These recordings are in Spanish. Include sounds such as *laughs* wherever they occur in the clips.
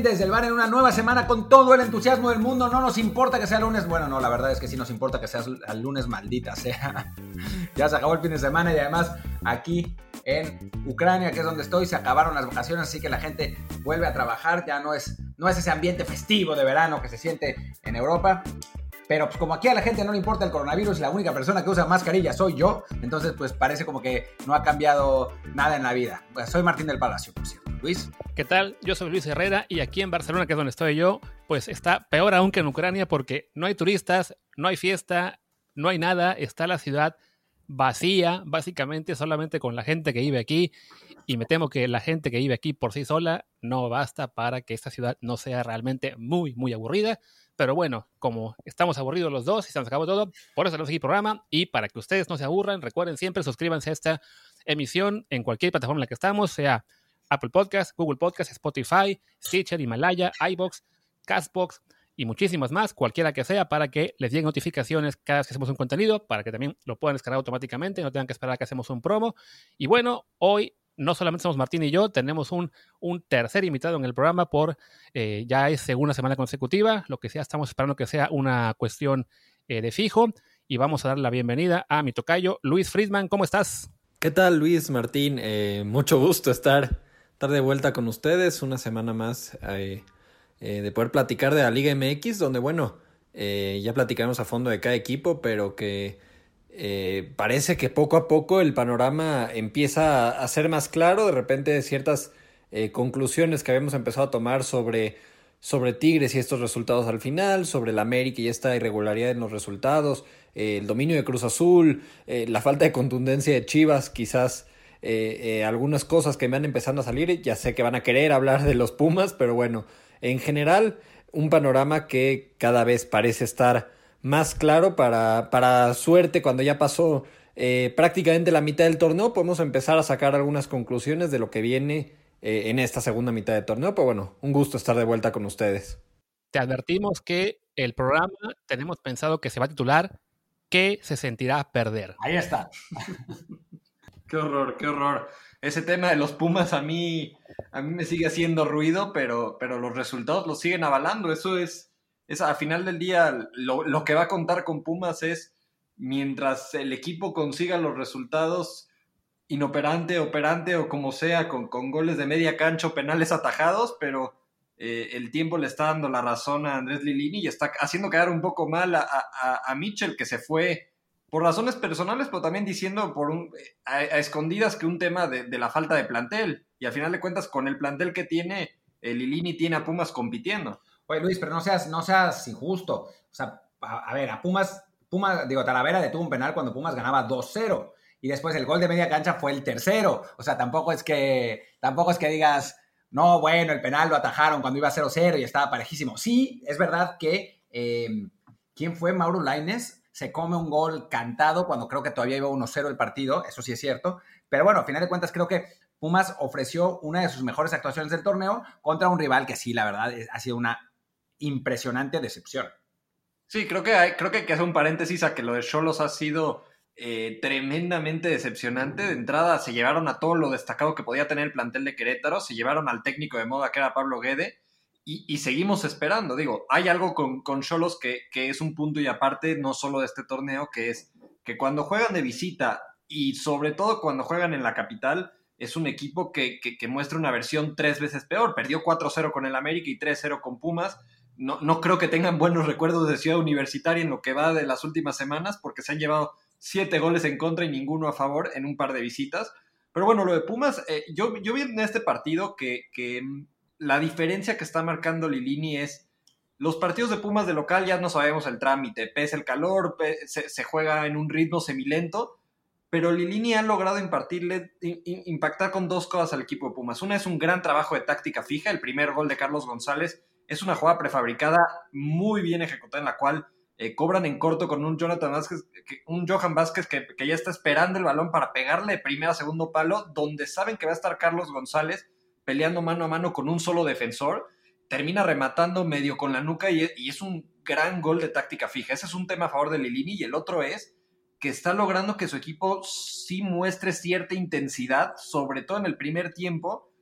Desde el Bar en una nueva semana con todo el entusiasmo del mundo. No nos importa que sea lunes. Bueno, no, la verdad es que sí nos importa que sea lunes, maldita sea. *laughs* ya se acabó el fin de semana y además aquí en Ucrania, que es donde estoy, se acabaron las vacaciones, así que la gente vuelve a trabajar. Ya no es, no es ese ambiente festivo de verano que se siente en Europa. Pero pues como aquí a la gente no le importa el coronavirus y la única persona que usa mascarilla soy yo, entonces pues parece como que no ha cambiado nada en la vida. Pues soy Martín del Palacio, por cierto. Luis. ¿Qué tal? Yo soy Luis Herrera y aquí en Barcelona, que es donde estoy yo, pues está peor aún que en Ucrania porque no hay turistas, no hay fiesta, no hay nada, está la ciudad vacía, básicamente solamente con la gente que vive aquí. Y me temo que la gente que vive aquí por sí sola no basta para que esta ciudad no sea realmente muy, muy aburrida. Pero bueno, como estamos aburridos los dos y se nos acabó todo, por eso tenemos aquí programa. Y para que ustedes no se aburran, recuerden siempre suscríbanse a esta emisión en cualquier plataforma en la que estamos, sea Apple Podcast, Google Podcast, Spotify, Stitcher, Himalaya, iBox, Castbox y muchísimas más, cualquiera que sea, para que les lleguen notificaciones cada vez que hacemos un contenido, para que también lo puedan descargar automáticamente, no tengan que esperar a que hacemos un promo. Y bueno, hoy no solamente somos Martín y yo, tenemos un, tercer invitado en el programa por eh, ya es segunda semana consecutiva, lo que sea, estamos esperando que sea una cuestión eh, de fijo y vamos a dar la bienvenida a mi tocayo Luis Friedman, ¿cómo estás? ¿Qué tal Luis Martín? Eh, mucho gusto estar, estar de vuelta con ustedes, una semana más de poder platicar de la Liga MX, donde bueno, ya platicamos a fondo de cada equipo, pero que eh, parece que poco a poco el panorama empieza a ser más claro, de repente ciertas eh, conclusiones que habíamos empezado a tomar sobre, sobre Tigres y estos resultados al final, sobre el América y esta irregularidad en los resultados, eh, el dominio de Cruz Azul, la falta de contundencia de Chivas, quizás algunas cosas que me han empezando a salir, ya sé que van a querer hablar de los Pumas, pero bueno, en general un panorama que cada vez parece estar más claro para, para suerte cuando ya pasó eh, prácticamente la mitad del torneo, podemos empezar a sacar algunas conclusiones de lo que viene eh, en esta segunda mitad de torneo. Pero bueno, un gusto estar de vuelta con ustedes. Te advertimos que el programa tenemos pensado que se va a titular ¿Qué se sentirá perder? Ahí está. Qué horror, qué horror. Ese tema de los Pumas a mí, a mí me sigue haciendo ruido, pero, pero los resultados lo siguen avalando. Eso es, es a final del día lo, que va a contar con Pumas es mientras el equipo consiga los resultados inoperante, operante o como sea, con, con goles de media cancha penales atajados, pero eh, el tiempo le está dando la razón a Andrés Lilini y está haciendo quedar un poco mal a, a, Mitchell, que se fue por razones personales, pero también diciendo por un, a, escondidas que un tema de, la falta de plantel. Y al final de cuentas, con el plantel que tiene, el Lilini tiene a Pumas compitiendo. Oye, Luis, pero no seas, no seas injusto. O sea, a, ver, a Pumas, Pumas, digo, Talavera detuvo un penal cuando Pumas ganaba 2-0. Y después el gol de media cancha fue el tercero. O sea, tampoco es que, tampoco es que digas, no, bueno, el penal lo atajaron cuando iba 0-0 y estaba parejísimo. Sí, es verdad que, em, ¿quién fue? Mauro Laines se come un gol cantado cuando creo que todavía iba 1-0 el partido, eso sí es cierto. Pero bueno, a final de cuentas creo que Pumas ofreció una de sus mejores actuaciones del torneo contra un rival que sí, la verdad, ha sido una impresionante decepción. Sí, creo que hay, creo que hay que hacer un paréntesis a que lo de Cholos ha sido eh, tremendamente decepcionante. De entrada se llevaron a todo lo destacado que podía tener el plantel de Querétaro, se llevaron al técnico de moda que era Pablo Guede y, seguimos esperando. Digo, hay algo con Cholos que, que, es un punto y aparte, no solo de este torneo, que es que cuando juegan de visita y sobre todo cuando juegan en la capital, es un equipo que, que, que muestra una versión tres veces peor. Perdió 4-0 con el América y 3-0 con Pumas no, no creo que tengan buenos recuerdos de Ciudad Universitaria en lo que va de las últimas semanas, porque se han llevado siete goles en contra y ninguno a favor en un par de visitas. Pero bueno, lo de Pumas, eh, yo, yo vi en este partido que, mm, la diferencia que está marcando Lilini es los partidos de Pumas de local ya no sabemos el trámite, pese el calor, se, juega en un ritmo semilento, pero Lilini ha logrado impartirle, impactar con dos cosas al equipo de Pumas. Una es un gran trabajo de táctica fija, el primer gol de Carlos González es una jugada prefabricada muy bien ejecutada en la cual eh, cobran en corto con un Jonathan Vázquez, un Johan Vázquez que, ya está esperando el balón para pegarle de primera a segundo palo, donde saben que va a estar Carlos González peleando mano a mano con un solo defensor, termina rematando medio con la nuca y, y es un gran gol de táctica fija. Ese es un tema a favor de Lilini y el otro es que está logrando que su equipo sí muestre cierta intensidad, sobre todo en el primer tiempo,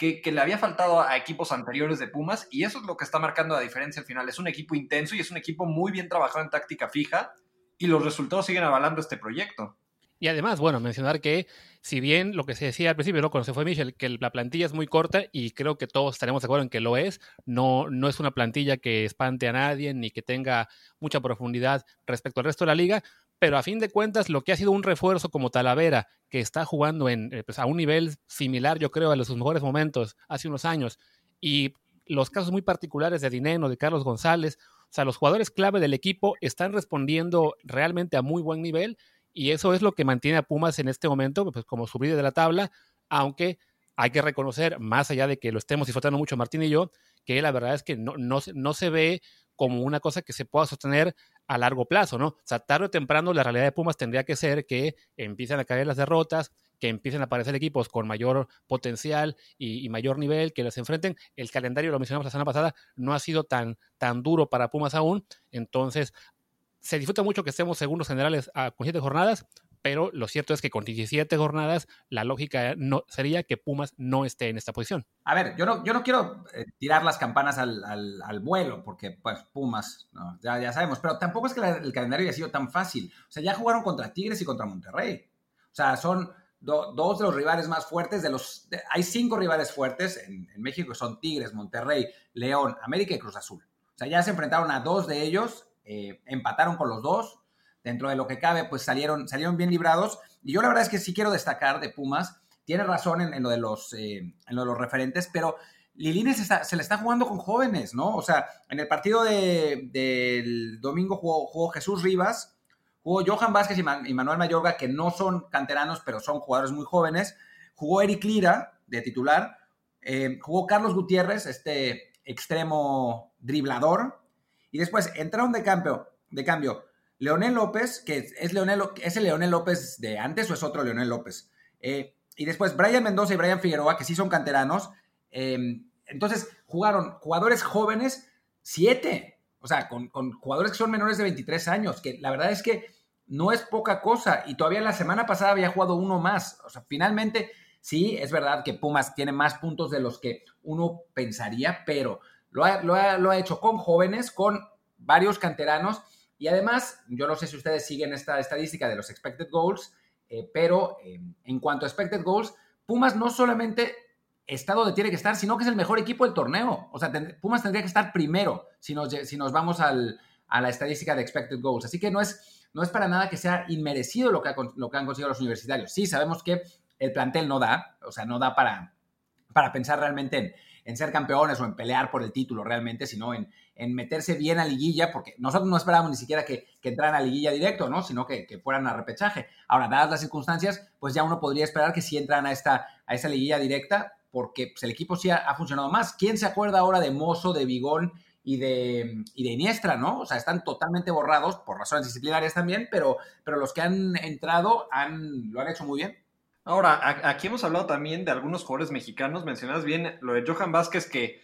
que, le había faltado a equipos anteriores de Pumas y eso es lo que está marcando la diferencia al final. Es un equipo intenso y es un equipo muy bien trabajado en táctica fija y los resultados siguen avalando este proyecto. Y además, bueno, mencionar que si bien lo que se decía al principio, ¿no? cuando se fue Michel, que la plantilla es muy corta y creo que todos estaremos de acuerdo en que lo es, no, no es una plantilla que espante a nadie ni que tenga mucha profundidad respecto al resto de la liga, pero a fin de cuentas lo que ha sido un refuerzo como Talavera, que está jugando en, eh, pues, a un nivel similar, yo creo, a los sus mejores momentos hace unos años, y los casos muy particulares de Dineno, de Carlos González, o sea, los jugadores clave del equipo están respondiendo realmente a muy buen nivel y eso es lo que mantiene a Pumas en este momento, pues como subir de la tabla, aunque hay que reconocer, más allá de que lo estemos disfrutando mucho Martín y yo, que la verdad es que no, no, no se ve como una cosa que se pueda sostener a largo plazo, ¿no? O sea, tarde o temprano la realidad de Pumas tendría que ser que empiecen a caer las derrotas, que empiecen a aparecer equipos con mayor potencial y, mayor nivel, que les enfrenten. El calendario, lo mencionamos la semana pasada, no ha sido tan, tan duro para Pumas aún. Entonces, se disfruta mucho que estemos segundos generales a, con siete jornadas, pero lo cierto es que con 17 jornadas la lógica no, sería que Pumas no esté en esta posición. A ver, yo no, yo no quiero eh, tirar las campanas al, al, vuelo, porque pues Pumas, ya, ya, sabemos, pero tampoco es que el calendario haya sido tan fácil. O sea, ya jugaron contra Tigres y contra Monterrey. O sea, son dos de los rivales más fuertes, de los, hay cinco rivales fuertes en, en México, son Tigres, Monterrey, León, América y Cruz Azul. O sea, ya se enfrentaron a dos de ellos eh, empataron con los dos, dentro de lo que cabe, pues salieron, salieron bien librados. Y yo la verdad es que sí quiero destacar de Pumas, tiene razón en, lo, de los, eh, en lo de los referentes, pero Lilini se, le está jugando con jóvenes, ¿no? O sea, en el partido del domingo jugó, Jesús Rivas, jugó Johan Vázquez y, Manuel Mayorga, que no son canteranos, pero son jugadores muy jóvenes, jugó Eric Lira, de titular, eh, jugó Carlos Gutiérrez, este extremo driblador, y después entraron de cambio, de cambio Leonel López, que es, Leonel, ¿es el Leonel López de antes o es otro Leonel López? Eh, y después Brian Mendoza y Brian Figueroa, que sí son canteranos. Em, entonces jugaron jugadores jóvenes, siete. O sea, con, con, jugadores que son menores de 23 años, que la verdad es que no es poca cosa. Y todavía la semana pasada había jugado uno más. O sea, finalmente, sí, es verdad que Pumas tiene más puntos de los que uno pensaría, pero lo ha, hecho con jóvenes, con varios canteranos y además, yo no sé si ustedes siguen esta estadística de los expected goals, eh, pero eh, en cuanto a expected goals, Pumas no solamente está donde tiene que estar, sino que es el mejor equipo del torneo. O sea, Pumas tendría que estar primero si nos, si nos vamos a la estadística de expected goals. Así que no es, para nada que sea inmerecido lo que, lo que han conseguido los universitarios. Sí, sabemos que el plantel no da, o sea, no da para, para pensar realmente en, en ser campeones o en pelear por el título realmente, sino en, en meterse bien a liguilla, porque nosotros no esperábamos ni siquiera que, que entraran a liguilla directo, ¿no? Sino que, que, fueran a repechaje. Ahora, dadas las circunstancias, pues ya uno podría esperar que sí entran a esta, a esta liguilla directa, porque pues, el equipo sí ha, funcionado más. ¿Quién se acuerda ahora de Mozo, de Vigón y de, y de Iniestra, ¿no? O sea, están totalmente borrados por razones disciplinarias también, pero, pero los que han entrado han, lo han hecho muy bien. Ahora, aquí hemos hablado también de algunos jugadores mexicanos. Mencionas bien lo de Johan Vázquez, que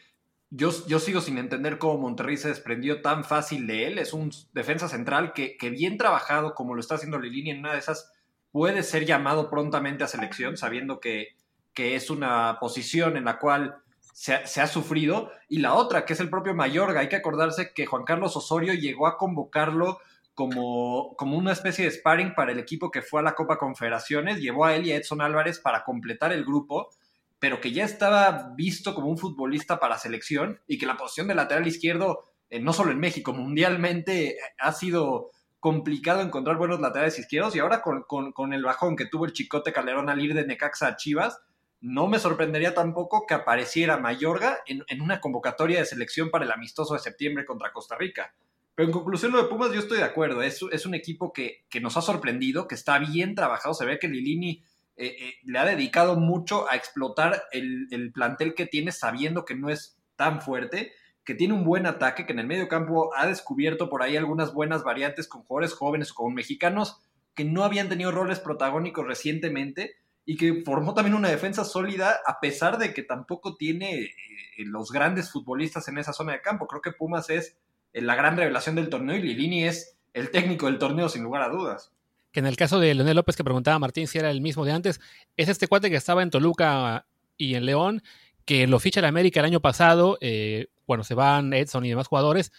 yo, yo sigo sin entender cómo Monterrey se desprendió tan fácil de él. Es un defensa central que, bien trabajado, como lo está haciendo Lilini en una de esas, puede ser llamado prontamente a selección, sabiendo que, que es una posición en la cual se, se, ha sufrido. Y la otra, que es el propio Mayorga. Hay que acordarse que Juan Carlos Osorio llegó a convocarlo como, como una especie de sparring para el equipo que fue a la Copa Confederaciones, llevó a él y a Edson Álvarez para completar el grupo, pero que ya estaba visto como un futbolista para selección y que la posición de lateral izquierdo, eh, no solo en México, mundialmente ha sido complicado encontrar buenos laterales izquierdos y ahora con, con, el bajón que tuvo el Chicote Calderón al ir de Necaxa a Chivas, no me sorprendería tampoco que apareciera Mayorga en, en una convocatoria de selección para el amistoso de septiembre contra Costa Rica. Pero en conclusión, lo de Pumas, yo estoy de acuerdo. Es, es un equipo que, nos ha sorprendido, que está bien trabajado. Se ve que Lilini eh, eh, le ha dedicado mucho a explotar el, plantel que tiene, sabiendo que no es tan fuerte, que tiene un buen ataque, que en el medio campo ha descubierto por ahí algunas buenas variantes con jugadores jóvenes o con mexicanos que no habían tenido roles protagónicos recientemente y que formó también una defensa sólida a pesar de que tampoco tiene eh, los grandes futbolistas en esa zona de campo. Creo que Pumas es la gran revelación del torneo y Lilini es el técnico del torneo sin lugar a dudas. Que en el caso de Leonel López que preguntaba a Martín si era el mismo de antes, es este cuate que estaba en Toluca y en León, que lo ficha el América el año pasado, eh, bueno, se van Edson y demás jugadores,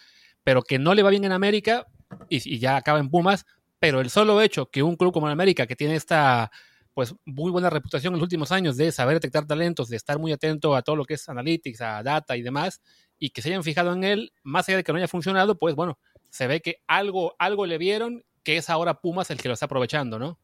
pero que no le va bien en América y, ya acaba en Pumas, pero el solo hecho que un club como el América, que tiene esta pues muy buena reputación en los últimos años de saber detectar talentos, de estar muy atento a todo lo que es analytics, a data y demás, y que se hayan fijado en él, más allá de que no haya funcionado, pues bueno, se ve que algo, algo le vieron, que es ahora Pumas el que lo está aprovechando, ¿no?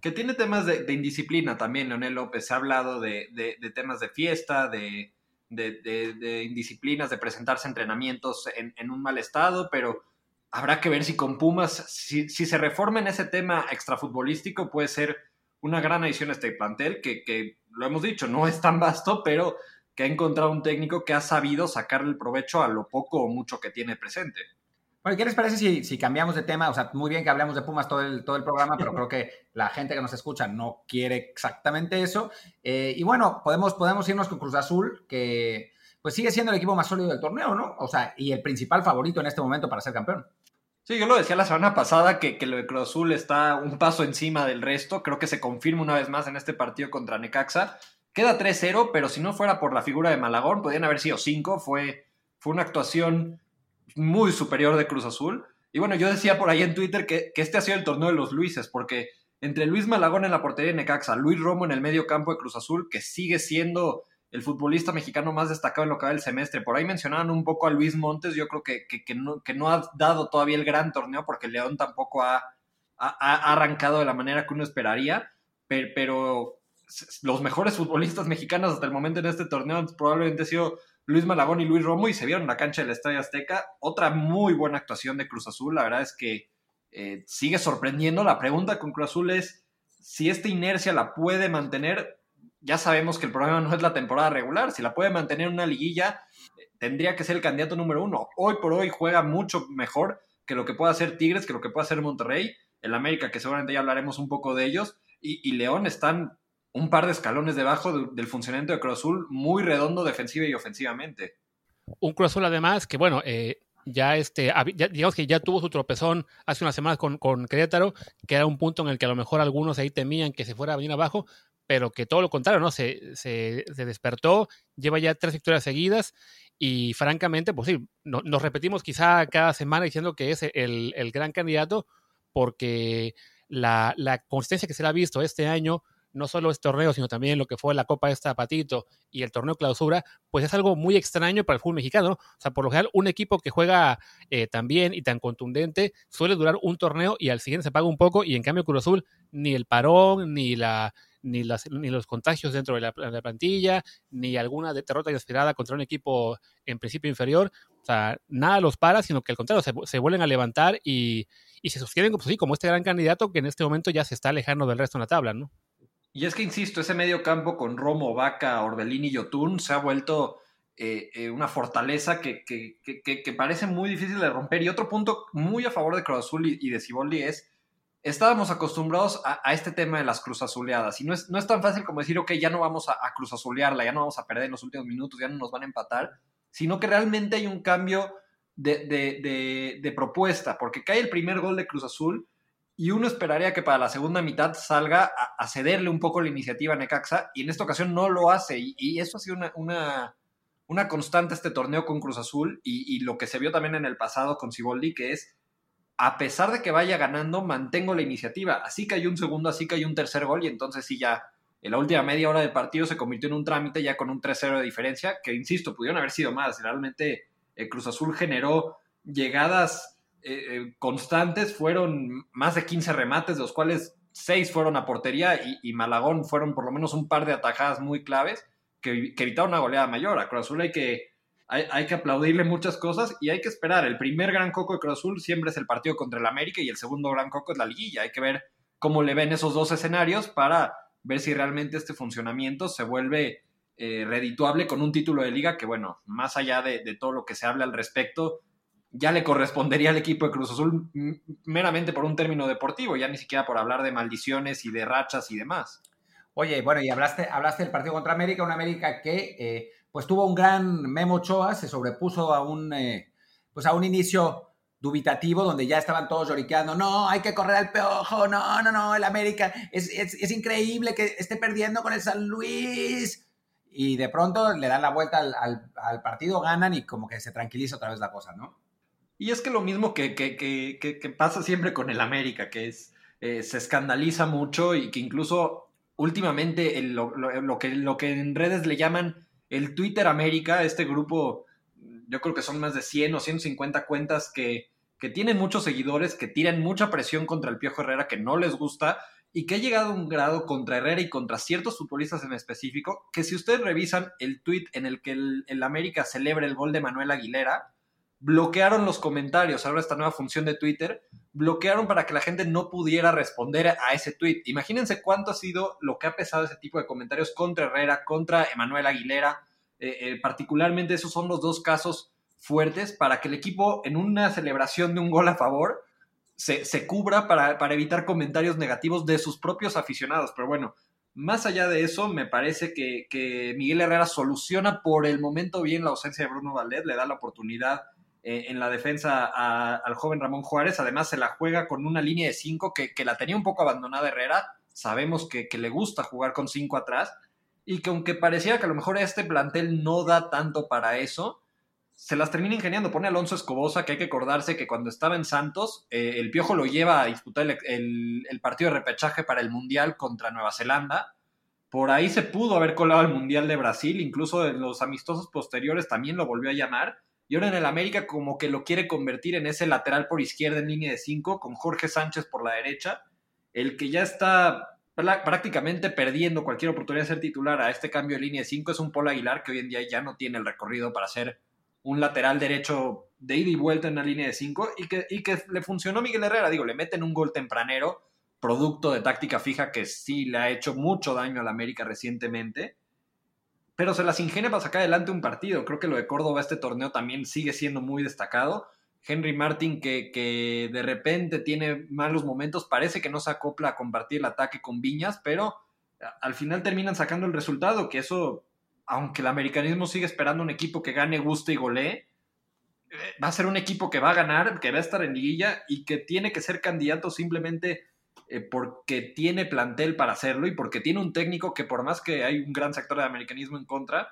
Que tiene temas de, indisciplina también, Leonel López. Se ha hablado de, temas de fiesta, de, indisciplinas, de presentarse entrenamientos en, un mal estado, pero habrá que ver si con Pumas, si, se reforma en ese tema extrafutbolístico, puede ser una gran adición a este plantel, que, que lo hemos dicho, no es tan vasto, pero que ha encontrado un técnico que ha sabido sacarle el provecho a lo poco o mucho que tiene presente. Bueno, ¿qué les parece si, si, cambiamos de tema? O sea, muy bien que hablemos de Pumas todo el, todo el programa, pero creo que la gente que nos escucha no quiere exactamente eso. Eh, y bueno, podemos, podemos irnos con Cruz Azul, que pues sigue siendo el equipo más sólido del torneo, ¿no? O sea, y el principal favorito en este momento para ser campeón. Sí, yo lo decía la semana pasada que, que lo de Cruz Azul está un paso encima del resto. Creo que se confirma una vez más en este partido contra Necaxa. Queda 3-0, pero si no fuera por la figura de Malagón, podrían haber sido 5. Fue, fue una actuación muy superior de Cruz Azul. Y bueno, yo decía por ahí en Twitter que, este ha sido el torneo de los Luises, porque entre Luis Malagón en la portería de Necaxa, Luis Romo en el medio campo de Cruz Azul, que sigue siendo el futbolista mexicano más destacado en lo que va del semestre. Por ahí mencionaban un poco a Luis Montes, yo creo que, que, no, ha dado todavía el gran torneo porque León tampoco ha, ha, arrancado de la manera que uno esperaría, pero, los mejores futbolistas mexicanos hasta el momento en este torneo han probablemente sido Luis Malagón y Luis Romo y se vieron en la cancha del Estadio Azteca. Otra muy buena actuación de Cruz Azul. La verdad es que eh, sigue sorprendiendo. La pregunta con Cruz Azul es si esta inercia la puede mantener. Ya sabemos que el problema no es la temporada regular. Si la puede mantener en una liguilla, tendría que ser el candidato número uno. Hoy por hoy juega mucho mejor que lo que pueda hacer Tigres, que lo que pueda hacer Monterrey. El América, que seguramente ya hablaremos un poco de ellos. y León están un par de escalones debajo del funcionamiento de Cruz Azul, muy redondo defensiva y ofensivamente. Un Cruz Azul además que, bueno, eh, ya este, digamos que ya tuvo su tropezón hace unas semanas con, con Querétaro, que era un punto en el que a lo mejor algunos ahí temían que se fuera a venir abajo, pero que todo lo contrario, ¿no? Se, se, despertó, lleva ya tres victorias seguidas y francamente, pues sí, nos repetimos quizá cada semana diciendo que es el, el gran candidato porque la, la, consistencia que se le ha visto este año, no solo este torneo, sino también lo que fue la Copa esta Patito y el torneo clausura, pues es algo muy extraño para el fútbol mexicano. O sea, por lo general, un equipo que juega eh, tan bien y tan contundente suele durar un torneo y al siguiente se paga un poco, y en cambio Cruz Azul, ni el parón, ni la ni, las, ni los contagios dentro de la, plantilla, ni alguna derrota inesperada contra un equipo en principio inferior. O sea, nada los para, sino que al contrario, se, vuelven a levantar y, y se sostienen pues, sí, como este gran candidato que en este momento ya se está alejando del resto de la tabla, ¿no? Y es que, insisto, ese medio campo con Romo, Vaca, Orbelín y Yotun se ha vuelto eh, eh, una fortaleza que, parece muy difícil de romper. Y otro punto muy a favor de Cruz Azul y, de Ciboldi es, estábamos acostumbrados a, este tema de las cruz azuleadas. Y no es, no es tan fácil como decir, ok, ya no vamos a, a cruz azulearla, ya no vamos a perder en los últimos minutos, ya no nos van a empatar, sino que realmente hay un cambio de, de propuesta, porque cae el primer gol de Cruz Azul y uno esperaría que para la segunda mitad salga a, cederle un poco la iniciativa a Necaxa y en esta ocasión no lo hace y, eso ha sido una, una, constante este torneo con Cruz Azul y, lo que se vio también en el pasado con Ciboldi que es a pesar de que vaya ganando mantengo la iniciativa. Así que hay un segundo, así que hay un tercer gol y entonces sí ya en la última media hora del partido se convirtió en un trámite ya con un 3-0 de diferencia que insisto pudieron haber sido más. Realmente el Cruz Azul generó llegadas eh, eh, constantes fueron más de 15 remates, de los cuales 6 fueron a portería y, Malagón fueron por lo menos un par de atajadas muy claves que, evitaron una goleada mayor. A Cruz Azul hay que, hay, que aplaudirle muchas cosas y hay que esperar. El primer gran coco de Cruz Azul siempre es el partido contra el América y el segundo gran coco es la liguilla. Hay que ver cómo le ven esos dos escenarios para ver si realmente este funcionamiento se vuelve eh, redituable con un título de liga que, bueno, más allá de, de todo lo que se habla al respecto, ya le correspondería al equipo de Cruz Azul meramente por un término deportivo, ya ni siquiera por hablar de maldiciones y de rachas y demás. Oye, bueno, y hablaste, hablaste del partido contra América, una América que eh, pues tuvo un gran Memo Ochoa, se sobrepuso a un, eh, pues a un inicio dubitativo donde ya estaban todos lloriqueando, no, hay que correr al peojo, no, no, no, el América, es, es, increíble que esté perdiendo con el San Luis. y de pronto le dan la vuelta al, partido, ganan y como que se tranquiliza otra vez la cosa, ¿no? Y es que lo mismo que, que, pasa siempre con el América, que es, eh, se escandaliza mucho y que incluso últimamente lo, que, lo que en redes le llaman el Twitter América, este grupo, yo creo que son más de 100 o 150 cuentas que, que tienen muchos seguidores, que tiran mucha presión contra el Piojo Herrera, que no les gusta y que ha llegado a un grado contra Herrera y contra ciertos futbolistas en específico, que si ustedes revisan el tweet en el que el, América celebra el gol de Manuel Aguilera, bloquearon los comentarios, ahora esta nueva función de Twitter, bloquearon para que la gente no pudiera responder a ese tweet. Imagínense cuánto ha sido lo que ha pesado ese tipo de comentarios contra Herrera, contra Emanuel Aguilera, eh, eh, particularmente esos son los dos casos fuertes para que el equipo en una celebración de un gol a favor se, cubra para, evitar comentarios negativos de sus propios aficionados. Pero bueno, más allá de eso, me parece que, Miguel Herrera soluciona por el momento bien la ausencia de Bruno Valdés, le da la oportunidad eh, en la defensa al joven Ramón Juárez. Además, se la juega con una línea de cinco que, la tenía un poco abandonada Herrera. Sabemos que, que, le gusta jugar con cinco atrás y que aunque parecía que a lo mejor este plantel no da tanto para eso, se las termina ingeniando. Pone Alonso Escobosa, que hay que acordarse que cuando estaba en Santos, eh, el Piojo lo lleva a disputar el, partido de repechaje para el Mundial contra Nueva Zelanda. Por ahí se pudo haber colado al Mundial de Brasil, incluso en los amistosos posteriores también lo volvió a llamar. Y ahora en el América como que lo quiere convertir en ese lateral por izquierda en línea de 5, con Jorge Sánchez por la derecha, el que ya está prácticamente perdiendo cualquier oportunidad de ser titular a este cambio de línea de 5 es un Paul Aguilar que hoy en día ya no tiene el recorrido para ser un lateral derecho de ida y vuelta en la línea de 5 y que, y que le funcionó a Miguel Herrera. Digo, le meten un gol tempranero, producto de táctica fija que sí le ha hecho mucho daño a la América recientemente, pero se las ingenia para sacar adelante un partido. Creo que lo de Córdoba este torneo también sigue siendo muy destacado. Henry Martin, que, que de repente tiene malos momentos, parece que no se acopla a compartir el ataque con Viñas, pero al final terminan sacando el resultado, que eso aunque el americanismo sigue esperando un equipo que gane, guste y golee, eh, va a ser un equipo que va a ganar, que va a estar en liguilla y que tiene que ser candidato simplemente eh, porque tiene plantel para hacerlo y porque tiene un técnico que por más que hay un gran sector de americanismo en contra,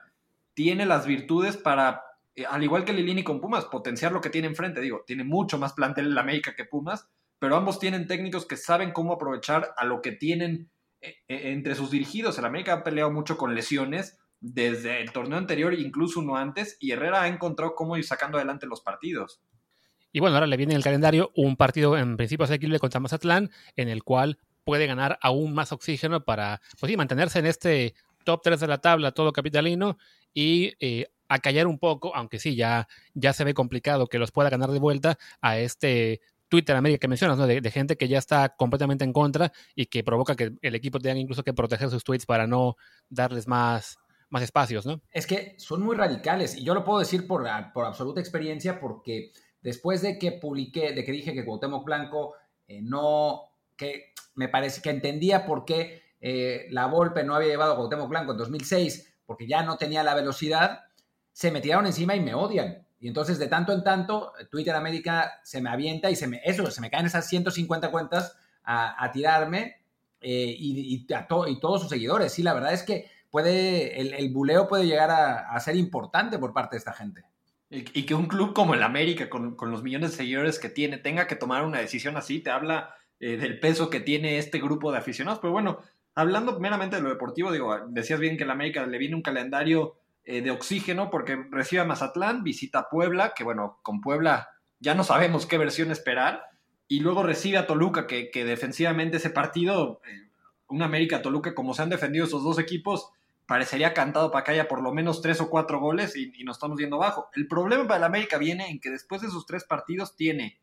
tiene las virtudes para, eh, al igual que Lilini con Pumas, potenciar lo que tiene enfrente. Digo, tiene mucho más plantel en la América que Pumas, pero ambos tienen técnicos que saben cómo aprovechar a lo que tienen entre sus dirigidos. El América ha peleado mucho con lesiones, desde el torneo anterior, incluso uno antes, y Herrera ha encontrado cómo ir sacando adelante los partidos. Y bueno, ahora le viene en el calendario un partido en principio asequible contra Mazatlán, en el cual puede ganar aún más oxígeno para pues sí, mantenerse en este top 3 de la tabla, todo capitalino, y eh, acallar un poco, aunque sí, ya, ya se ve complicado que los pueda ganar de vuelta a este Twitter América que mencionas, ¿no? de, gente que ya está completamente en contra y que provoca que el equipo tenga incluso que proteger sus tweets para no darles más, más espacios, ¿no? Es que son muy radicales y yo lo puedo decir por, por absoluta experiencia porque después de que publiqué, de que dije que Cuauhtémoc Blanco eh, no, que me parece que entendía por qué eh, la Volpe no había llevado a Cuauhtémoc Blanco en 2006 porque ya no tenía la velocidad, se me tiraron encima y me odian. Y entonces de tanto en tanto Twitter América se me avienta y se me, eso, se me caen esas 150 cuentas a, tirarme eh, y, a todos sus seguidores. Sí, la verdad es que puede, el buleo puede llegar a, ser importante por parte de esta gente. Y, que un club como el América, con, los millones de seguidores que tiene, tenga que tomar una decisión así, te habla eh, del peso que tiene este grupo de aficionados. Pero bueno, hablando meramente de lo deportivo, digo, decías bien que el América le viene un calendario eh, de oxígeno porque recibe a Mazatlán, visita a Puebla, que bueno, con Puebla ya no sabemos qué versión esperar, y luego recibe a Toluca, que, que defensivamente ese partido, eh, un América Toluca, como se han defendido esos dos equipos, parecería cantado para que haya por lo menos tres o cuatro goles y, nos estamos yendo abajo. El problema para el América viene en que después de esos tres partidos tiene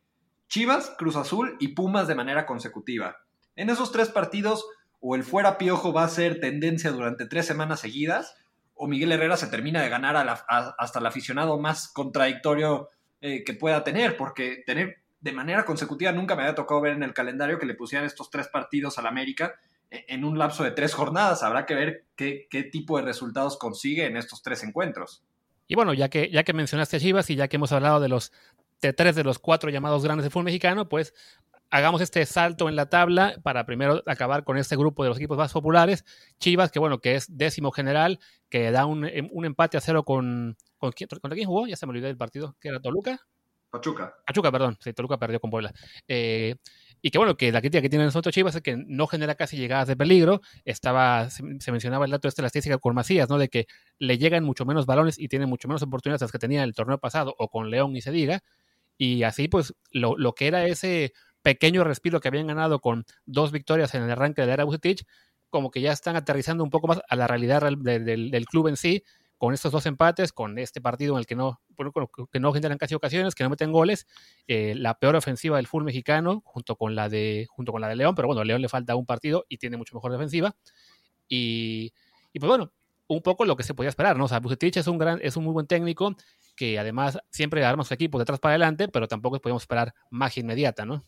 Chivas, Cruz Azul y Pumas de manera consecutiva. En esos tres partidos, o el fuera piojo va a ser tendencia durante tres semanas seguidas, o Miguel Herrera se termina de ganar hasta el aficionado más contradictorio eh, que pueda tener, porque tener de manera consecutiva nunca me había tocado ver en el calendario que le pusieran estos tres partidos al América en un lapso de tres jornadas. Habrá que ver qué, tipo de resultados consigue en estos tres encuentros. Y bueno, ya que, ya que mencionaste a Chivas y ya que hemos hablado de los de tres de los cuatro llamados grandes de fútbol mexicano, pues hagamos este salto en la tabla para primero acabar con este grupo de los equipos más populares. Chivas, que bueno, que es décimo general, que da un, un empate a cero con, con quién, ¿Contra quién jugó? Ya se me olvidó del partido, que era Toluca. Pachuca. Pachuca, perdón. Sí, Toluca perdió con Puebla. Eh, y que bueno, que la crítica que tienen nosotros Chivas es que no genera casi llegadas de peligro. Estaba, se, mencionaba el dato de esta estadística con Macías, ¿no? De que le llegan mucho menos balones y tiene mucho menos oportunidades las que tenía el torneo pasado o con León y se diga. Y así, pues, lo, lo que era ese pequeño respiro que habían ganado con dos victorias en el arranque de la era Bucetich, como que ya están aterrizando un poco más a la realidad del club en sí con estos dos empates, con este partido en el que no, que no generan casi ocasiones, que no meten goles, eh, la peor ofensiva del fútbol mexicano, junto con la de, junto con la de León, pero bueno, León le falta un partido y tiene mucho mejor defensiva. Y, y pues bueno, un poco lo que se podía esperar, ¿no? O sea, Bucetich es un gran, es un muy buen técnico, que además siempre arma su equipo de atrás para adelante, pero tampoco podemos esperar magia inmediata, ¿no?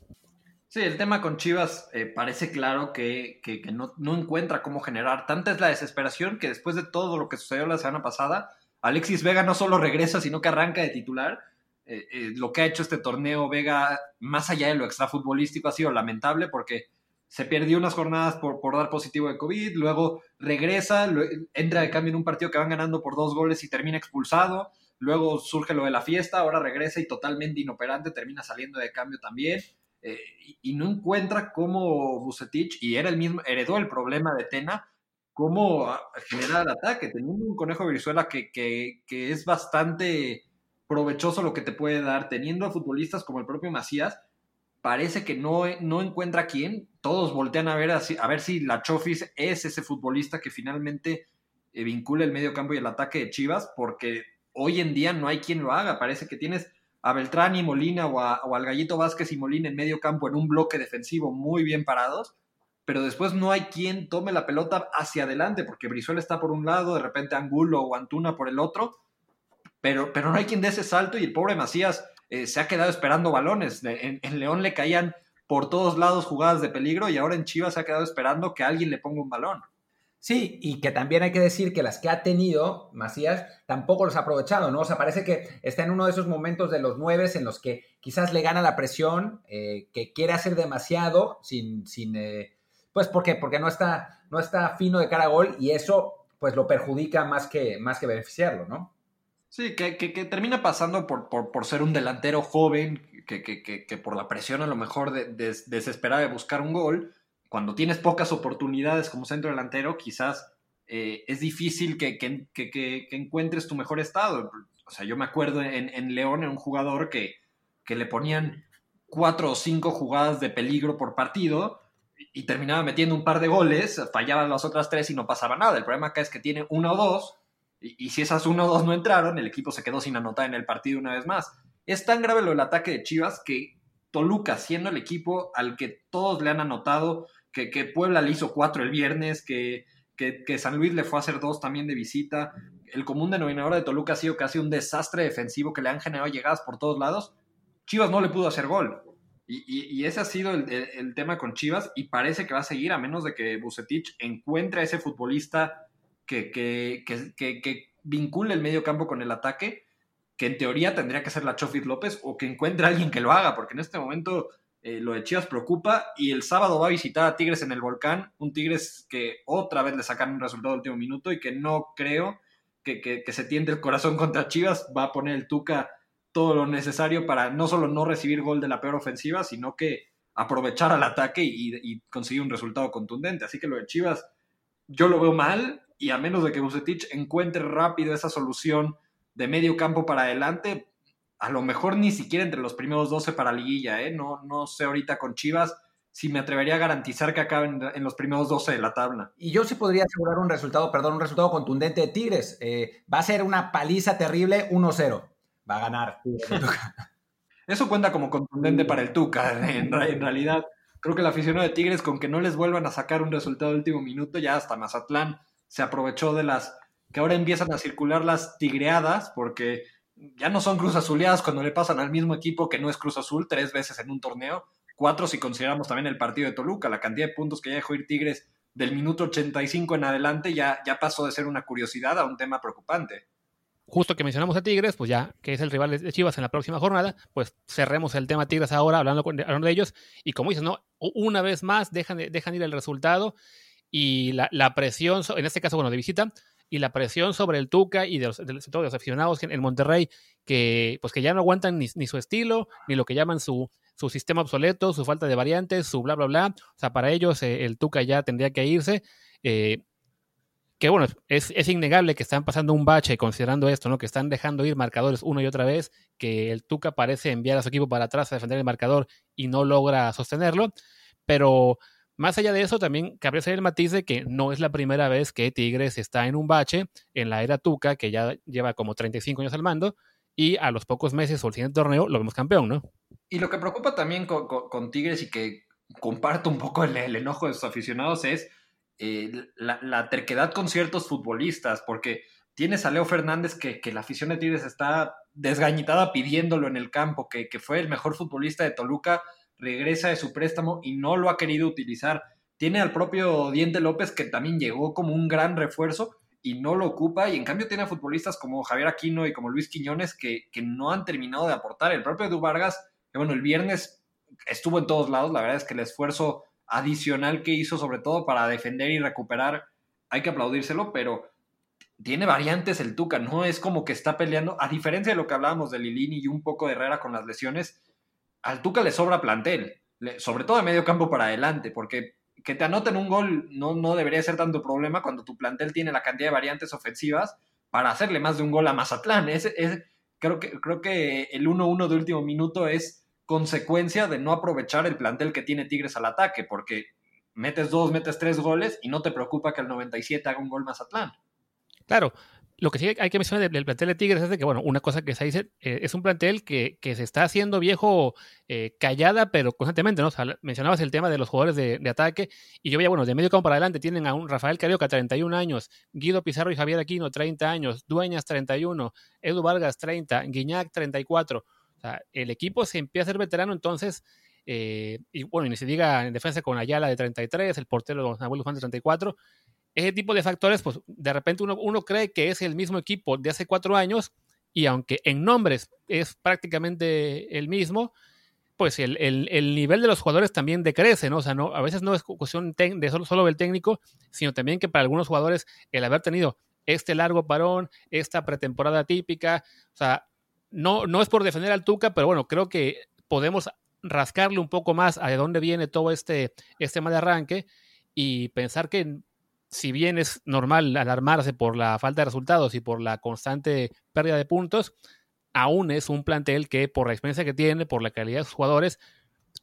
Sí, el tema con Chivas eh, parece claro que, no, encuentra cómo generar. Tanta es la desesperación que después de todo lo que sucedió la semana pasada, Alexis Vega no solo regresa, sino que arranca de titular. Eh, eh, lo que ha hecho este torneo Vega, más allá de lo extrafutbolístico, ha sido lamentable porque se perdió unas jornadas por, por dar positivo de COVID, luego regresa, entra de cambio en un partido que van ganando por dos goles y termina expulsado, luego surge lo de la fiesta, ahora regresa y totalmente inoperante, termina saliendo de cambio también. Eh, y, no encuentra cómo Bucetich, y era el mismo, heredó el problema de Tena, cómo generar ataque, teniendo un conejo Brizuela que, que, que, es bastante provechoso lo que te puede dar, teniendo a futbolistas como el propio Macías, parece que no, no encuentra quién, todos voltean a ver, a ver si la Chofis es ese futbolista que finalmente eh, vincula el medio campo y el ataque de Chivas, porque hoy en día no hay quien lo haga, parece que tienes a Beltrán y Molina o, al Gallito Vázquez y Molina en medio campo en un bloque defensivo muy bien parados, pero después no hay quien tome la pelota hacia adelante, porque Brizuela está por un lado, de repente Angulo o Antuna por el otro, pero, pero no hay quien dé ese salto y el pobre Macías eh, se ha quedado esperando balones. En, en, León le caían por todos lados jugadas de peligro y ahora en Chivas se ha quedado esperando que alguien le ponga un balón. Sí, y que también hay que decir que las que ha tenido Macías tampoco los ha aprovechado, ¿no? O sea, parece que está en uno de esos momentos de los nueve en los que quizás le gana la presión, eh, que quiere hacer demasiado sin, sin eh, pues, ¿por qué? Porque no está, no está fino de cara a gol y eso, pues, lo perjudica más que, más que beneficiarlo, ¿no? Sí, que, que, termina pasando por, por, por, ser un delantero joven, que, que, por la presión a lo mejor de, de buscar un gol, cuando tienes pocas oportunidades como centro delantero, quizás eh, es difícil que, encuentres tu mejor estado. O sea, yo me acuerdo en, León, en un jugador que, le ponían cuatro o cinco jugadas de peligro por partido y terminaba metiendo un par de goles, fallaban las otras tres y no pasaba nada. El problema acá es que tiene uno o dos, y, y si esas uno o dos no entraron, el equipo se quedó sin anotar en el partido una vez más. Es tan grave lo del ataque de Chivas que Toluca, siendo el equipo al que todos le han anotado, que, Puebla le hizo cuatro el viernes, que, que, San Luis le fue a hacer dos también de visita. El común denominador de Toluca ha sido casi un desastre defensivo que le han generado llegadas por todos lados. Chivas no le pudo hacer gol. Y, ese ha sido el, tema con Chivas y parece que va a seguir a menos de que Bucetich encuentre a ese futbolista que, que, que, vincule el medio campo con el ataque, que en teoría tendría que ser la Chofit López o que encuentre a alguien que lo haga, porque en este momento eh, lo de Chivas preocupa y el sábado va a visitar a Tigres en el Volcán, un Tigres que otra vez le sacaron un resultado de último minuto y que no creo que, se tiende el corazón contra Chivas, va a poner el Tuca todo lo necesario para no solo no recibir gol de la peor ofensiva, sino que aprovechar al ataque y, conseguir un resultado contundente. Así que lo de Chivas yo lo veo mal y a menos de que Bucetich encuentre rápido esa solución de medio campo para adelante, a lo mejor ni siquiera entre los primeros 12 para liguilla, ¿eh? No, no sé ahorita con Chivas si me atrevería a garantizar que acaben en los primeros 12 de la tabla. Y yo sí podría asegurar un resultado, perdón, un resultado contundente de Tigres. Eh, va a ser una paliza terrible 1-0. Va a ganar. *laughs* Eso cuenta como contundente para el Tuca, en, realidad. Creo que el aficionado de Tigres, con que no les vuelvan a sacar un resultado de último minuto, ya hasta Mazatlán se aprovechó de las que ahora empiezan a circular las tigreadas, porque ya no son Cruz Azuleadas cuando le pasan al mismo equipo que no es Cruz Azul tres veces en un torneo, cuatro si consideramos también el partido de Toluca, la cantidad de puntos que ya dejó ir Tigres del minuto 85 en adelante ya, ya pasó de ser una curiosidad a un tema preocupante. justo que mencionamos a Tigres, pues ya que es el rival de Chivas en la próxima jornada, pues cerremos el tema Tigres ahora hablando, con, hablando de ellos. Y como dices, ¿no? Una vez más dejan, dejan ir el resultado y la, la, presión, en este caso, bueno, de visita, y la presión sobre el Tuca y de los, aficionados en Monterrey, que pues que ya no aguantan ni, ni, su estilo, ni lo que llaman su, su sistema obsoleto, su falta de variantes, su bla, bla, bla. O sea, para ellos eh, el Tuca ya tendría que irse. Eh, que bueno, es, es, innegable que están pasando un bache considerando esto, ¿no? Que están dejando ir marcadores una y otra vez, que el Tuca parece enviar a su equipo para atrás a defender el marcador y no logra sostenerlo. Pero más allá de eso, también cabría ser el matiz de que no es la primera vez que Tigres está en un bache en la era Tuca, que ya lleva como 35 años al mando, y a los pocos meses o el siguiente torneo lo vemos campeón, ¿no? Y lo que preocupa también con, Tigres y que comparto un poco el, enojo de sus aficionados es eh, la, la, terquedad con ciertos futbolistas, porque tienes a Leo Fernández que, que, la afición de Tigres está desgañitada pidiéndolo en el campo, que, que fue el mejor futbolista de Toluca, regresa de su préstamo y no lo ha querido utilizar. Tiene al propio Diente López que también llegó como un gran refuerzo y no lo ocupa, y en cambio tiene a futbolistas como Javier Aquino y como Luis Quiñones que, que no han terminado de aportar. El propio Edu que bueno, el viernes estuvo en todos lados, la verdad es que el esfuerzo adicional que hizo, sobre todo para defender y recuperar, hay que aplaudírselo, pero tiene variantes el Tuca, no es como que está peleando, a diferencia de lo que hablábamos de Lilini y un poco de Herrera con las lesiones, al Tuca le sobra plantel, sobre todo de medio campo para adelante, porque que te anoten un gol no, no debería ser tanto problema cuando tu plantel tiene la cantidad de variantes ofensivas para hacerle más de un gol a Mazatlán. Es, es, creo, que, creo que el 1-1 de último minuto es consecuencia de no aprovechar el plantel que tiene Tigres al ataque, porque metes dos, metes tres goles y no te preocupa que el 97 haga un gol Mazatlán. Claro, lo que sí hay que mencionar del, plantel de Tigres es de que, bueno, una cosa que se dice, eh, es un plantel que, que, se está haciendo viejo eh, callada, pero constantemente, ¿no? Mencionabas el tema de los jugadores de, de, ataque, y yo veía, bueno, de medio campo para adelante tienen a un Rafael Carioca, 31 años, Guido Pizarro y Javier Aquino, 30 años, Dueñas, 31, Edu Vargas, 30, Guiñac, 34. O sea, el equipo se empieza a ser veterano, entonces, eh, y bueno, y ni se diga en defensa con Ayala de 33, el portero Nahuel Juan de 34, ese tipo de factores, pues de repente uno, cree que es el mismo equipo de hace cuatro años, y aunque en nombres es prácticamente el mismo, pues el, el, el, nivel de los jugadores también decrece, ¿no? O sea, no, a veces no es cuestión de solo, solo del técnico, sino también que para algunos jugadores el haber tenido este largo parón, esta pretemporada típica, o sea, no, no es por defender al Tuca, pero bueno, creo que podemos rascarle un poco más a de dónde viene todo este, este de arranque y pensar que si bien es normal alarmarse por la falta de resultados y por la constante pérdida de puntos, aún es un plantel que por la experiencia que tiene, por la calidad de sus jugadores,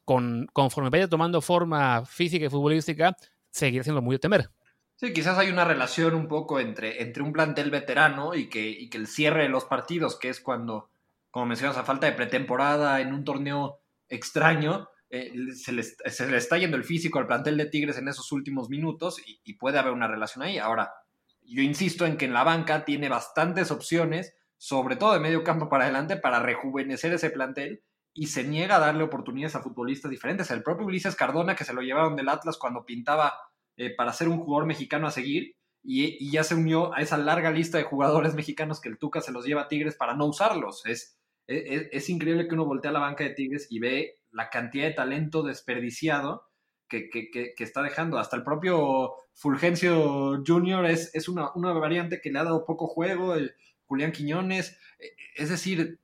con, conforme vaya tomando forma física y futbolística, seguirá siendo muy de temer. Sí, quizás hay una relación un poco entre, entre un plantel veterano y que, y que el cierre de los partidos, que es cuando como mencionas, a falta de pretemporada en un torneo extraño, eh, se, le, está yendo el físico al plantel de Tigres en esos últimos minutos y, puede haber una relación ahí. Ahora, yo insisto en que en la banca tiene bastantes opciones, sobre todo de medio campo para adelante, para rejuvenecer ese plantel y se niega a darle oportunidades a futbolistas diferentes. El propio Ulises Cardona, que se lo llevaron del Atlas cuando pintaba eh, para ser un jugador mexicano a seguir, y, ya se unió a esa larga lista de jugadores mexicanos que el Tuca se los lleva a Tigres para no usarlos. Es, es, es, increíble que uno voltea a la banca de Tigres y ve la cantidad de talento desperdiciado que, que, está dejando. Hasta el propio Fulgencio Jr. es, es una, una, variante que le ha dado poco juego, el Julián Quiñones. Es decir,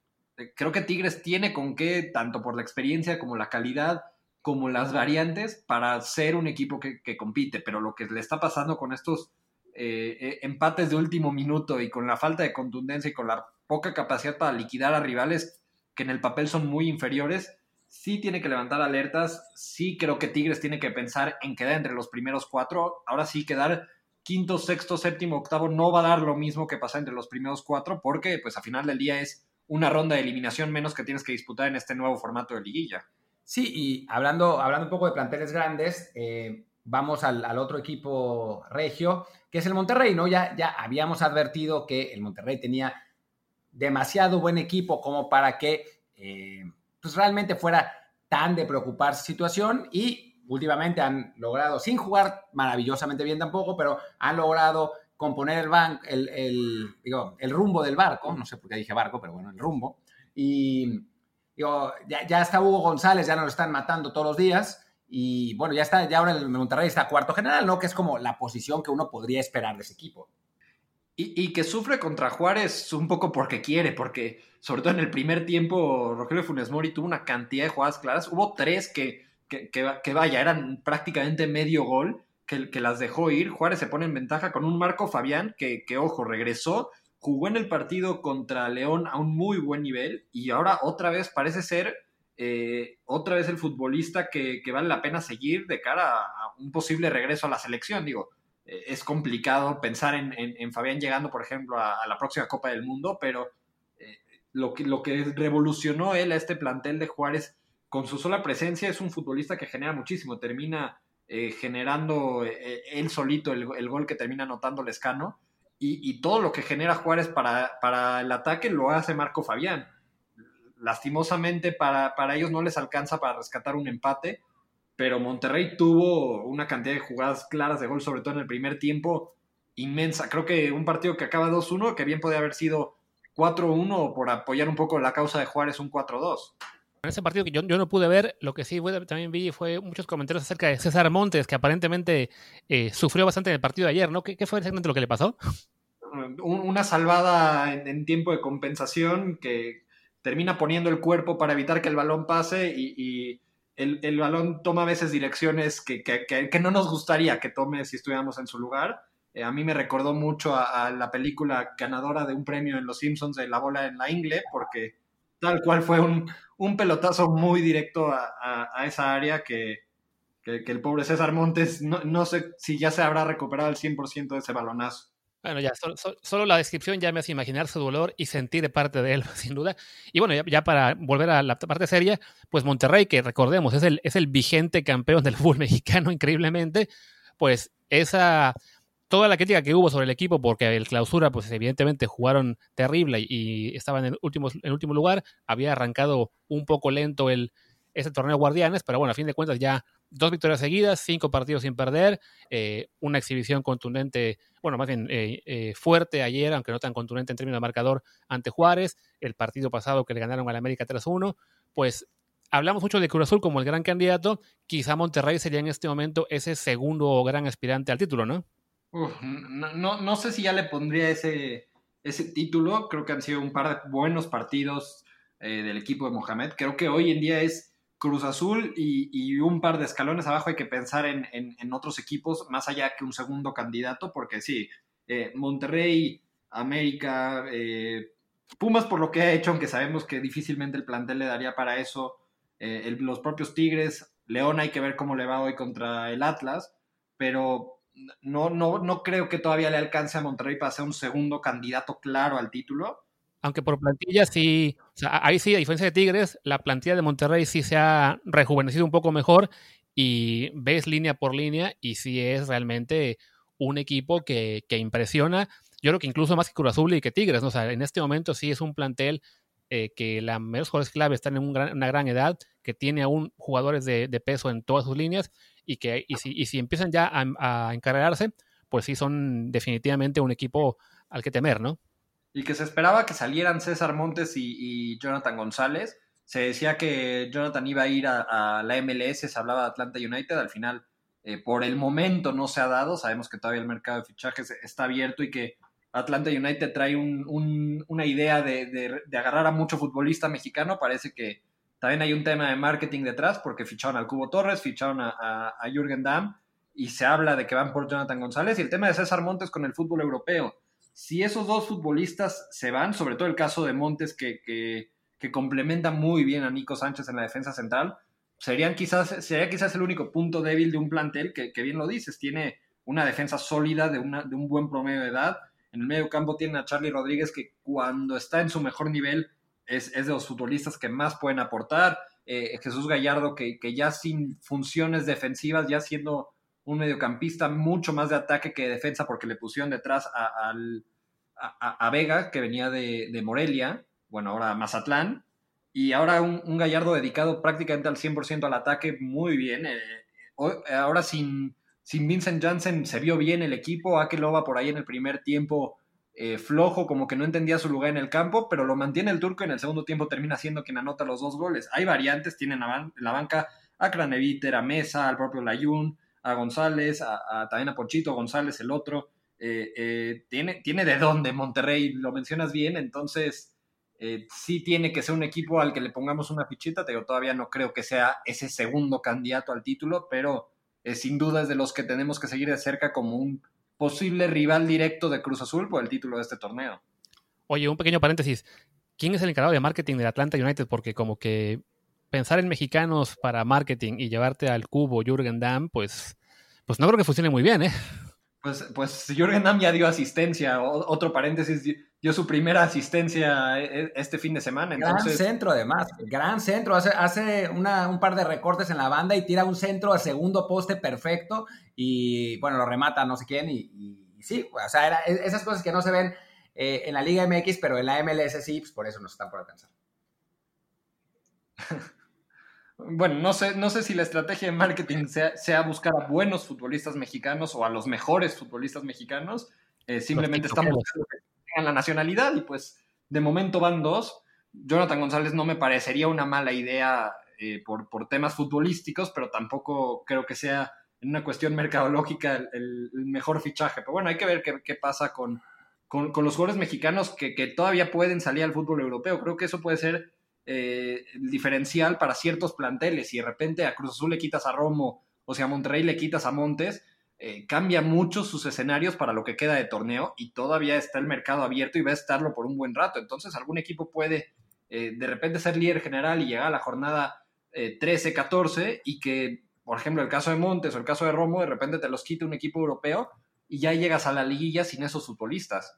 creo que Tigres tiene con qué, tanto por la experiencia como la calidad, como las variantes, para ser un equipo que, compite. Pero lo que le está pasando con estos eh, empates de último minuto y con la falta de contundencia y con la poca capacidad para liquidar a rivales que en el papel son muy inferiores, sí tiene que levantar alertas, sí creo que Tigres tiene que pensar en quedar entre los primeros cuatro, ahora sí quedar quinto, sexto, séptimo, octavo no va a dar lo mismo que pasar entre los primeros cuatro porque pues a final del día es una ronda de eliminación menos que tienes que disputar en este nuevo formato de liguilla. Sí, y hablando, hablando un poco de planteles grandes, eh, vamos al, al, otro equipo regio, que es el Monterrey, ¿no? Ya, ya habíamos advertido que el Monterrey tenía demasiado buen equipo como para que eh, pues realmente fuera tan de preocuparse situación y últimamente han logrado, sin jugar maravillosamente bien tampoco, pero han logrado componer el, ban el, el, digo, el rumbo del barco, no sé por qué dije barco, pero bueno, el rumbo. Y digo, ya, ya está Hugo González, ya nos lo están matando todos los días. Y bueno, ya está, ya ahora el Monterrey está cuarto general, ¿no? Que es como la posición que uno podría esperar de ese equipo. Y, y, que sufre contra Juárez un poco porque quiere, porque sobre todo en el primer tiempo Rogelio Funes Mori tuvo una cantidad de jugadas claras. Hubo tres que, que, que, vaya, eran prácticamente medio gol, que, que, las dejó ir. Juárez se pone en ventaja con un Marco Fabián que, que, ojo, regresó, jugó en el partido contra León a un muy buen nivel y ahora otra vez parece ser eh, otra vez el futbolista que, que, vale la pena seguir de cara a, un posible regreso a la selección. Digo, eh, es complicado pensar en, en, Fabián llegando, por ejemplo, a, la próxima Copa del Mundo, pero lo, que, lo que revolucionó él a este plantel de Juárez con su sola presencia es un futbolista que genera muchísimo, termina eh, generando él solito el, el, gol que termina anotando Lescano. Y, y, todo lo que genera Juárez para, para el ataque lo hace Marco Fabián lastimosamente para, para ellos no les alcanza para rescatar un empate, pero Monterrey tuvo una cantidad de jugadas claras de gol, sobre todo en el primer tiempo, inmensa. Creo que un partido que acaba 2-1, que bien podía haber sido 4-1 por apoyar un poco la causa de Juárez, un 4-2. En ese partido que yo, yo, no pude ver, lo que sí también vi fue muchos comentarios acerca de César Montes, que aparentemente eh, sufrió bastante en el partido de ayer, ¿no? ¿Qué, qué fue exactamente lo que le pasó? *laughs* Una salvada en, en tiempo de compensación que, termina poniendo el cuerpo para evitar que el balón pase y, y el, el, balón toma a veces direcciones que, que, que, no nos gustaría que tome si estuviéramos en su lugar. Eh, a mí me recordó mucho a, la película ganadora de un premio en Los Simpsons de La bola en la ingle, porque tal cual fue un, un pelotazo muy directo a, a esa área que, el pobre César Montes no, no, sé si ya se habrá recuperado el 100% de ese balonazo. Bueno, ya, solo, solo, la descripción ya me hace imaginar su dolor y sentir parte de él, *laughs* sin duda. Y bueno, ya, ya, para volver a la parte seria, pues Monterrey, que recordemos, es el, es el vigente campeón del fútbol *laughs* mexicano, increíblemente, pues esa, toda la crítica que hubo sobre el equipo, porque el clausura, pues evidentemente jugaron terrible y, estaban en último, en último lugar, había arrancado un poco lento el, ese torneo Guardianes, pero bueno, a fin de cuentas ya dos victorias seguidas, cinco partidos sin perder, eh, una exhibición contundente, bueno, más bien eh, eh, fuerte ayer, aunque no tan contundente en términos de marcador ante Juárez, el partido pasado que le ganaron al América 3-1, pues hablamos mucho de Cruz Azul como el gran candidato, quizá Monterrey sería en este momento ese segundo gran aspirante al título, ¿no? No, no, sé si ya le pondría ese, ese título, creo que han sido un par de buenos partidos del equipo de Mohamed, creo que hoy en día es Cruz Azul y, y, un par de escalones abajo hay que pensar en, en, otros equipos más allá que un segundo candidato, porque sí, eh, Monterrey, América, eh, Pumas por lo que ha hecho, aunque sabemos que difícilmente el plantel le daría para eso, eh, los propios Tigres, León hay que ver cómo le va hoy contra el Atlas, pero no, no, no creo que todavía le alcance a Monterrey para ser un segundo candidato claro al título aunque por plantilla sí, o sea, ahí sí, a diferencia de Tigres, la plantilla de Monterrey sí se ha rejuvenecido un poco mejor y ves línea por línea y sí es realmente un equipo que, que impresiona. Yo creo que incluso más que Cruz y que Tigres, ¿no? o sea, en este momento sí es un plantel eh, que la mayoría jugadores clave están en una gran edad, que tiene aún jugadores de, peso en todas sus líneas y que y si, y si empiezan ya a, a encargarse, pues sí son definitivamente un equipo al que temer, ¿no? y que se esperaba que salieran César Montes y, Jonathan González. Se decía que Jonathan iba a ir a, la MLS, se hablaba de Atlanta United, al final eh, por el momento no se ha dado, sabemos que todavía el mercado de fichajes está abierto y que Atlanta United trae un, un, una idea de, de, de, agarrar a mucho futbolista mexicano, parece que también hay un tema de marketing detrás porque ficharon al Cubo Torres, ficharon a, a, Jürgen Damm y se habla de que van por Jonathan González y el tema de César Montes con el fútbol europeo si esos dos futbolistas se van, sobre todo el caso de Montes que, que, complementa muy bien a Nico Sánchez en la defensa central, serían quizás, sería quizás el único punto débil de un plantel que, que bien lo dices, tiene una defensa sólida de, una, de un buen promedio de edad. En el medio campo tiene a Charlie Rodríguez que cuando está en su mejor nivel es, es de los futbolistas que más pueden aportar. Eh, Jesús Gallardo que, que ya sin funciones defensivas, ya siendo un mediocampista mucho más de ataque que de defensa porque le pusieron detrás a, a, a Vega, que venía de, de, Morelia, bueno, ahora Mazatlán, y ahora un, un Gallardo dedicado prácticamente al 100% al ataque, muy bien. Eh, ahora sin, sin Vincent Janssen se vio bien el equipo, Akeloba por ahí en el primer tiempo eh, flojo, como que no entendía su lugar en el campo, pero lo mantiene el turco y en el segundo tiempo termina siendo quien anota los dos goles. Hay variantes, tienen en la banca a Craneviter, a Mesa, al propio Layun, a González, a, también a Pochito González, el otro. Eh, eh, tiene, tiene de dónde Monterrey, lo mencionas bien, entonces sí tiene que ser un equipo al que le pongamos una fichita, te todavía no creo que sea ese segundo candidato al título, pero sin duda es de los que tenemos que seguir de cerca como un posible rival directo de Cruz Azul por el título de este torneo. Oye, un pequeño paréntesis. ¿Quién es el encargado de marketing del Atlanta United? Porque como que pensar en mexicanos para marketing y llevarte al cubo Jürgen Damm, pues, pues no creo que funcione muy bien, ¿eh? Pues, pues Jürgen Damm ya dio asistencia, otro paréntesis, dio su primera asistencia e, e, este fin de semana. Gran centro además, gran centro, hace, hace un par de recortes en la banda y tira un centro a segundo poste perfecto y bueno, lo remata no sé quién y, sí, o sea, era, e, esas cosas que no se ven eh, en la Liga MX, pero en la MLS sí, pues por eso nos están por alcanzar. *laughs* bueno, no sé, no sé si la estrategia de marketing sea, buscar a buenos futbolistas mexicanos o a los mejores futbolistas mexicanos. Eh, simplemente estamos buscando la nacionalidad y pues de momento van dos. Jonathan González no me parecería una mala idea eh, por, temas futbolísticos, pero tampoco creo que sea en una cuestión mercadológica el, mejor fichaje. Pero bueno, hay que ver qué, pasa con, con, los jugadores mexicanos que, que todavía pueden salir al fútbol europeo. Creo que eso puede ser eh, diferencial para ciertos planteles. Si de repente a Cruz Azul le quitas a Romo o si a Monterrey le quitas a Montes, eh, cambia mucho sus escenarios para lo que queda de torneo y todavía está el mercado abierto y va a estarlo por un buen rato. Entonces algún equipo puede eh, de repente ser líder general y llegar a la jornada 13-14 y que, por ejemplo, el caso de Montes o el caso de Romo, de repente te los quite un equipo europeo y ya llegas a la liguilla sin esos futbolistas.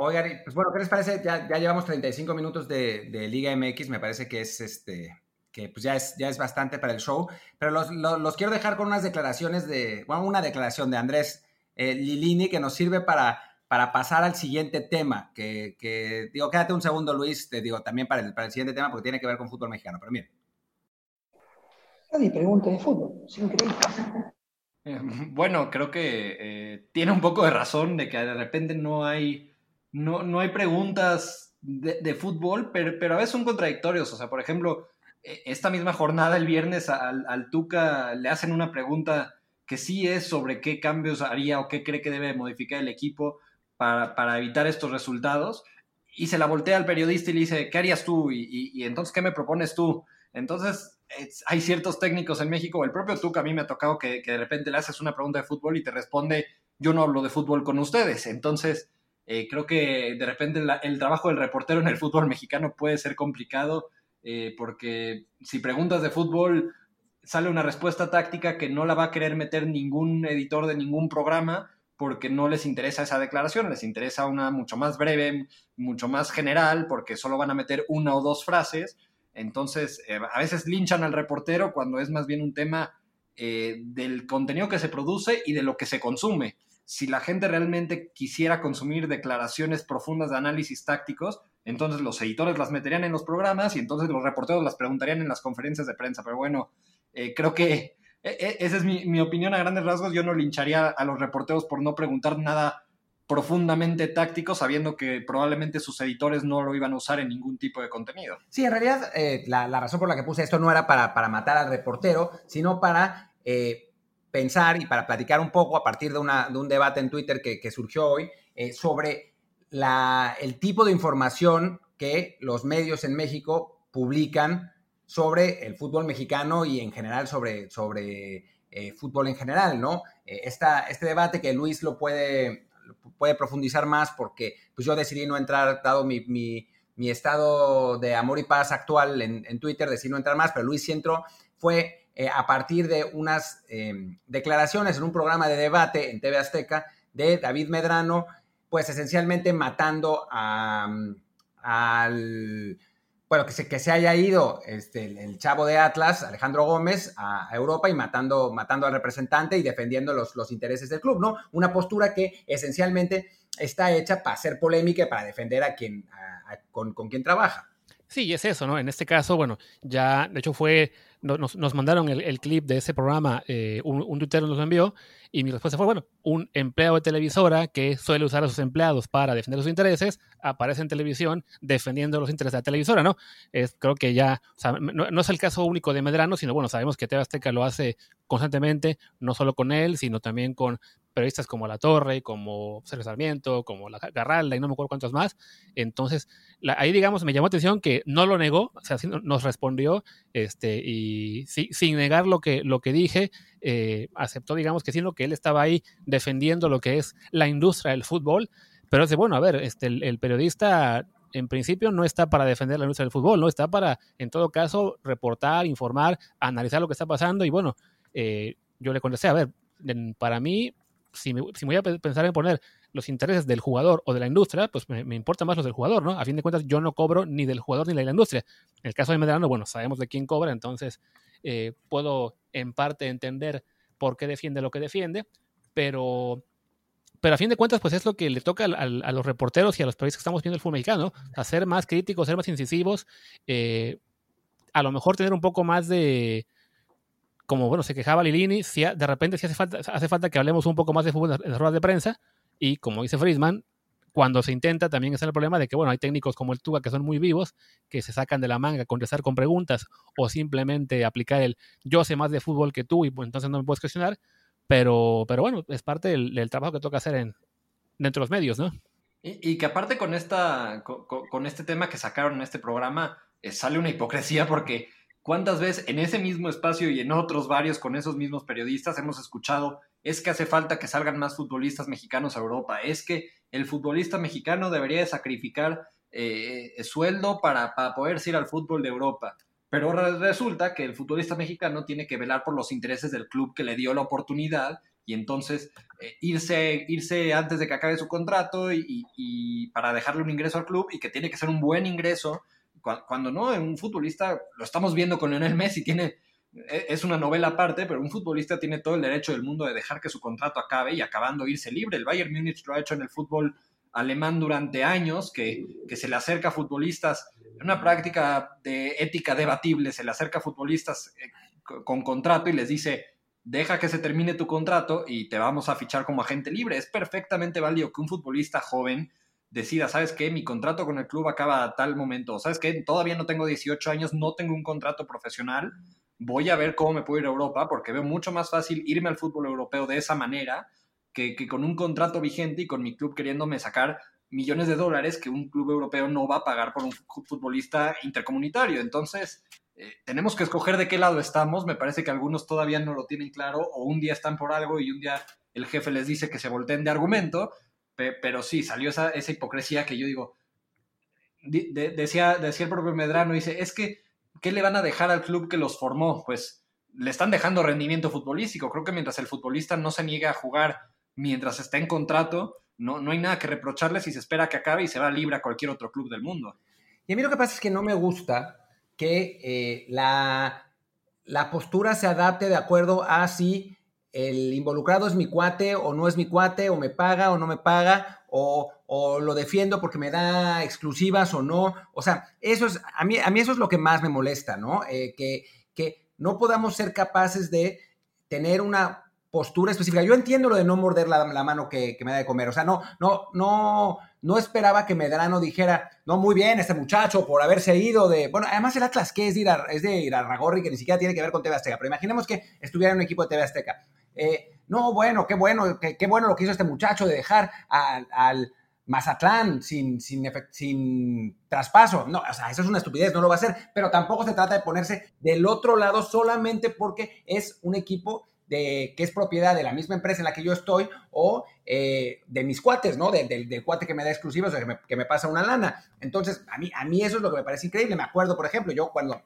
Oigan, pues bueno, ¿qué les parece? Ya, ya llevamos 35 minutos de, Liga MX, me parece que es este que pues ya es, ya es bastante para el show, pero los, quiero dejar con unas declaraciones de, bueno, una declaración de Andrés eh, Lilini que nos sirve para, para pasar al siguiente tema, que, digo, quédate un segundo Luis, te digo, también para el, para el siguiente tema, porque tiene que ver con fútbol mexicano, pero miren. Nadie pregunta de fútbol, es increíble. Eh, bueno, creo que eh, tiene un poco de razón de que de repente no hay no, no hay preguntas de, fútbol, pero, pero, a veces son contradictorios. O sea, por ejemplo, esta misma jornada el viernes al, al, Tuca le hacen una pregunta que sí es sobre qué cambios haría o qué cree que debe modificar el equipo para, para evitar estos resultados. Y se la voltea al periodista y le dice, ¿qué harías tú? Y, y, entonces, ¿qué me propones tú? Entonces, hay ciertos técnicos en México, el propio Tuca a mí me ha tocado que, que de repente le haces una pregunta de fútbol y te responde, yo no hablo de fútbol con ustedes. Entonces, eh, creo que de repente el trabajo del reportero en el fútbol mexicano puede ser complicado eh, porque si preguntas de fútbol sale una respuesta táctica que no la va a querer meter ningún editor de ningún programa porque no les interesa esa declaración, les interesa una mucho más breve, mucho más general, porque solo van a meter una o dos frases. Entonces, eh, a veces linchan al reportero cuando es más bien un tema del contenido que se produce y de lo que se consume si la gente realmente quisiera consumir declaraciones profundas de análisis tácticos, entonces los editores las meterían en los programas y entonces los reporteros las preguntarían en las conferencias de prensa. Pero bueno, eh, creo que e, e, esa es mi, opinión a grandes rasgos. Yo no lincharía a los reporteros por no preguntar nada profundamente táctico, sabiendo que probablemente sus editores no lo iban a usar en ningún tipo de contenido. Sí, en realidad eh, la, razón por la que puse esto no era para, matar al reportero, sino para eh, pensar y para platicar un poco a partir de, un debate en Twitter que, surgió hoy eh, sobre el tipo de información que los medios en México publican sobre el fútbol mexicano y en general sobre, sobre eh, fútbol en general, ¿no? Eh, este debate que Luis lo puede, puede profundizar más porque pues yo decidí no entrar, dado mi, estado de amor y paz actual en, en, Twitter, decidí no entrar más, pero Luis sí fue eh, a partir de unas em, declaraciones en un programa de debate en TV Azteca de David Medrano, pues esencialmente matando a, al, bueno, que se, que se haya ido este, el, chavo de Atlas, Alejandro Gómez, a, Europa y matando, matando al representante y defendiendo los, los intereses del club, ¿no? Una postura que esencialmente está hecha para hacer polémica y para defender a quien, con, con quien trabaja. Sí, es eso, ¿no? En este caso, bueno, ya, de hecho fue, nos, nos mandaron el, clip de ese programa, eh, un, un tuitero nos lo envió, y mi respuesta fue, bueno, un empleado de televisora que suele usar a sus empleados para defender sus intereses, aparece en televisión defendiendo los intereses de la televisora, ¿no? Creo que ya, o sea, no, es el caso único de Medrano, sino bueno, sabemos que TV Azteca lo hace constantemente, no solo con él, sino también con periodistas como La Torre, como Sergio Sarmiento, como La Garralda y no me acuerdo cuántos más. Entonces, ahí digamos, me llamó la atención que no lo negó, o sea, nos respondió este, y sin negar lo que, lo que dije, eh, aceptó, digamos, que sino que él estaba ahí defendiendo lo que es la industria del fútbol, pero de, bueno, a ver, este, el, periodista en principio no está para defender la industria del fútbol, no está para, en todo caso, reportar, informar, analizar lo que está pasando y bueno, eh, yo le contesté, a ver, para mí, si me, si voy a pensar en poner los intereses del jugador o de la industria, pues me, me importa más los del jugador, ¿no? A fin de cuentas, yo no cobro ni del jugador ni de la industria. En el caso de Medrano, bueno, sabemos de quién cobra, entonces eh, puedo en parte entender por qué defiende lo que defiende, pero, pero a fin de cuentas, pues es lo que le toca a, los reporteros y a los periodistas que estamos viendo el fútbol mexicano, a ser más críticos, ser más incisivos, eh, a lo mejor tener un poco más de, como bueno, se quejaba Lilini, si de repente si hace falta, hace falta que hablemos un poco más de fútbol en las ruedas de prensa, y como dice Friedman, cuando se intenta también está el problema de que, bueno, hay técnicos como el Tuga que son muy vivos, que se sacan de la manga contestar con preguntas o simplemente aplicar el yo sé más de fútbol que tú y pues, entonces no me puedes cuestionar, pero, pero bueno, es parte del, trabajo que toca hacer en, dentro de los medios, ¿no? Y, que aparte con, esta, con, este tema que sacaron en este programa, eh, sale una hipocresía porque cuántas veces en ese mismo espacio y en otros varios con esos mismos periodistas hemos escuchado es que hace falta que salgan más futbolistas mexicanos a Europa, es que el futbolista mexicano debería de sacrificar eh, sueldo para, poder ir al fútbol de Europa. Pero resulta que el futbolista mexicano tiene que velar por los intereses del club que le dio la oportunidad y entonces eh, irse, irse antes de que acabe su contrato y, para dejarle un ingreso al club y que tiene que ser un buen ingreso. Cuando, no, un futbolista, lo estamos viendo con Lionel Messi, tiene e, es una novela aparte, pero un futbolista tiene todo el derecho del mundo de dejar que su contrato acabe y acabando irse libre. El Bayern Múnich lo ha hecho en el fútbol alemán durante años, que, se le acerca a futbolistas, una práctica de ética debatible, se le acerca a futbolistas eh, con contrato y les dice, deja que se termine tu contrato y te vamos a fichar como agente libre. Es perfectamente válido que un futbolista joven decida, ¿sabes qué? Mi contrato con el club acaba a tal momento, ¿sabes qué? Todavía no tengo 18 años, no tengo un contrato profesional, voy a ver cómo me puedo ir a Europa, porque veo mucho más fácil irme al fútbol europeo de esa manera que, con un contrato vigente y con mi club queriéndome sacar millones de dólares que un club europeo no va a pagar por un futbolista intercomunitario. Entonces, eh, tenemos que escoger de qué lado estamos. Me parece que algunos todavía no lo tienen claro o un día están por algo y un día el jefe les dice que se volteen de argumento. Pero sí, salió esa, esa hipocresía que yo digo, decía, decía el propio Medrano, dice, es que ¿qué le van a dejar al club que los formó? Pues le están dejando rendimiento futbolístico. Creo que mientras el futbolista no se niega a jugar mientras está en contrato, no, no hay nada que reprocharle si se espera que acabe y se va libre a cualquier otro club del mundo. Y a mí lo que pasa es que no me gusta que eh, la, la postura se adapte de acuerdo a si el involucrado es mi cuate o no es mi cuate, o me paga o no me paga, o, lo defiendo porque me da exclusivas o no. O sea, eso es, a mí, a mí eso es lo que más me molesta, ¿no? Eh, que, que no podamos ser capaces de tener una postura específica. Yo entiendo lo de no morder la, mano que, me da de comer. O sea, no, no, no, no esperaba que Medrano dijera, no, muy bien, este muchacho por haberse ido de. Bueno, además el Atlas, que es de ir a, es de ir a Ragorri, que ni siquiera tiene que ver con TV Azteca. Pero imaginemos que estuviera en un equipo de TV Azteca. Eh, no, bueno, qué bueno, qué, bueno lo que hizo este muchacho de dejar al, Mazatlán sin, sin, sin traspaso. No, o sea, eso es una estupidez, no lo va a hacer, pero tampoco se trata de ponerse del otro lado solamente porque es un equipo de, que es propiedad de la misma empresa en la que yo estoy o eh, de mis cuates, ¿no? del cuate que me da exclusivos, o que me, pasa una lana. Entonces, a mí, a mí eso es lo que me parece increíble. Me acuerdo, por ejemplo, yo cuando,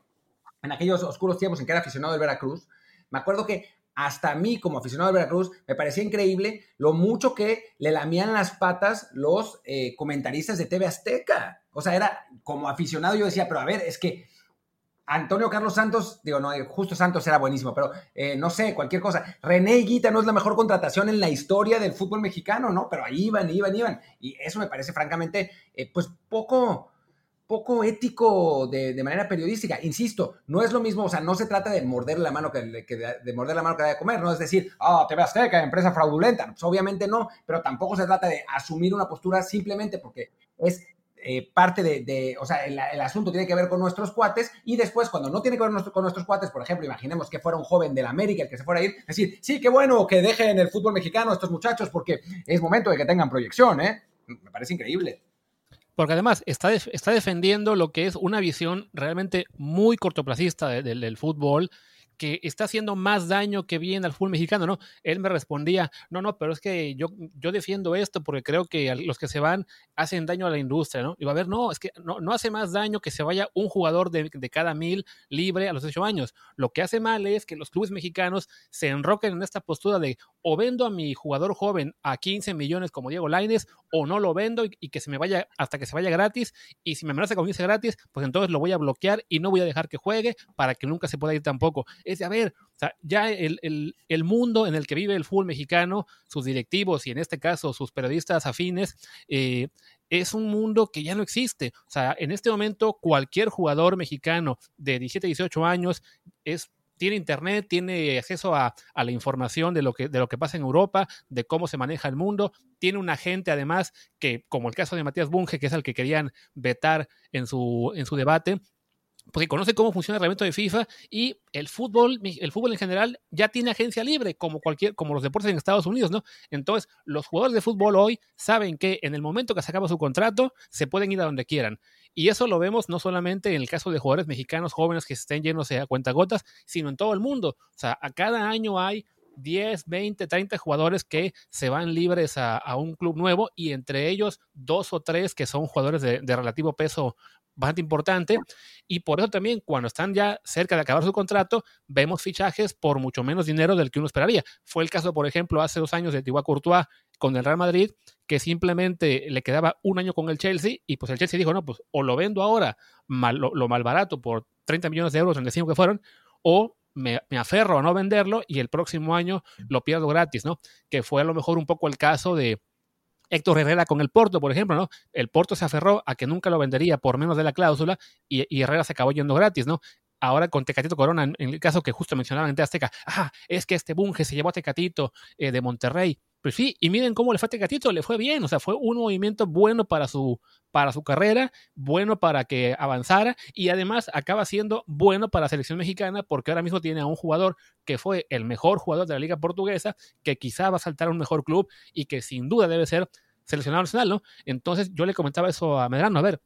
en aquellos oscuros tiempos en que era aficionado del Veracruz, me acuerdo que hasta a mí como aficionado de Veracruz me parecía increíble lo mucho que le lamían las patas los eh, comentaristas de TV Azteca. O sea, era como aficionado yo decía, pero a ver, es que Antonio Carlos Santos, digo, no, justo Santos era buenísimo, pero eh, no sé, cualquier cosa. René Guita no es la mejor contratación en la historia del fútbol mexicano, ¿no? Pero ahí iban, iban, iban. Y eso me parece francamente, eh, pues poco, poco ético de, manera periodística. Insisto, no es lo mismo, o sea, no se trata de morder la mano que, de, morder la mano que da de comer, no es decir, ah, oh, TV Azteca, empresa fraudulenta. Pues obviamente no, pero tampoco se trata de asumir una postura simplemente porque es eh, parte de, o sea, el, asunto tiene que ver con nuestros cuates y después cuando no tiene que ver con nuestros cuates, por ejemplo, imaginemos que fuera un joven del América el que se fuera a ir, decir, sí, qué bueno que dejen el fútbol mexicano estos muchachos porque es momento de que tengan proyección, ¿eh? Me parece increíble. Porque además está, está defendiendo lo que es una visión realmente muy cortoplacista del fútbol que está haciendo más daño que bien al fútbol mexicano, ¿no? Él me respondía, no, no, pero es que yo, yo defiendo esto porque creo que los que se van hacen daño a la industria, ¿no? Y va a ver, no, es que no, no hace más daño que se vaya un jugador de, de cada mil libre a los ocho años. Lo que hace mal es que los clubes mexicanos se enroquen en esta postura de o vendo a mi jugador joven a 15 millones como Diego Laines o no lo vendo y, que se me vaya hasta que se vaya gratis y si me amenaza con irse gratis, pues entonces lo voy a bloquear y no voy a dejar que juegue para que nunca se pueda ir tampoco es de, a ver, o sea, ya el, el, mundo en el que vive el fútbol mexicano, sus directivos y en este caso sus periodistas afines, eh, es un mundo que ya no existe. O sea, en este momento cualquier jugador mexicano de 17, 18 años es tiene internet, tiene acceso a, la información de lo, que, de lo que pasa en Europa, de cómo se maneja el mundo, tiene un agente además que, como el caso de Matías Bunge, que es el que querían vetar en su, en su debate, porque conoce cómo funciona el reglamento de FIFA y el fútbol, el fútbol en general ya tiene agencia libre, como cualquier, como los deportes en Estados Unidos, ¿no? Entonces, los jugadores de fútbol hoy saben que en el momento que se acaba su contrato, se pueden ir a donde quieran. Y eso lo vemos no solamente en el caso de jugadores mexicanos jóvenes que estén llenos a cuentagotas, sino en todo el mundo. O sea, a cada año hay 10, 20, 30 jugadores que se van libres a, un club nuevo y entre ellos dos o tres que son jugadores de, de relativo peso bastante importante y por eso también cuando están ya cerca de acabar su contrato vemos fichajes por mucho menos dinero del que uno esperaría. Fue el caso, por ejemplo, hace dos años de Thibaut Courtois con el Real Madrid, que simplemente le quedaba un año con el Chelsea y pues el Chelsea dijo, no, pues o lo vendo ahora mal, lo, mal barato por 30 millones de euros, 35 que fueron, o me, me, aferro a no venderlo y el próximo año lo pierdo gratis, ¿no? Que fue a lo mejor un poco el caso de, Héctor Herrera con el Porto, por ejemplo, ¿no? El Porto se aferró a que nunca lo vendería por menos de la cláusula y, Herrera se acabó yendo gratis, ¿no? ahora con Tecatito Corona, en el caso que justo mencionaban en Azteca, ah, es que este Bunge se llevó a Tecatito eh, de Monterrey. Pues sí, y miren cómo le fue a Tecatito, le fue bien, o sea, fue un movimiento bueno para su, para su carrera, bueno para que avanzara y además acaba siendo bueno para la selección mexicana porque ahora mismo tiene a un jugador que fue el mejor jugador de la liga portuguesa, que quizá va a saltar a un mejor club y que sin duda debe ser seleccionado nacional, ¿no? Entonces yo le comentaba eso a Medrano, a ver,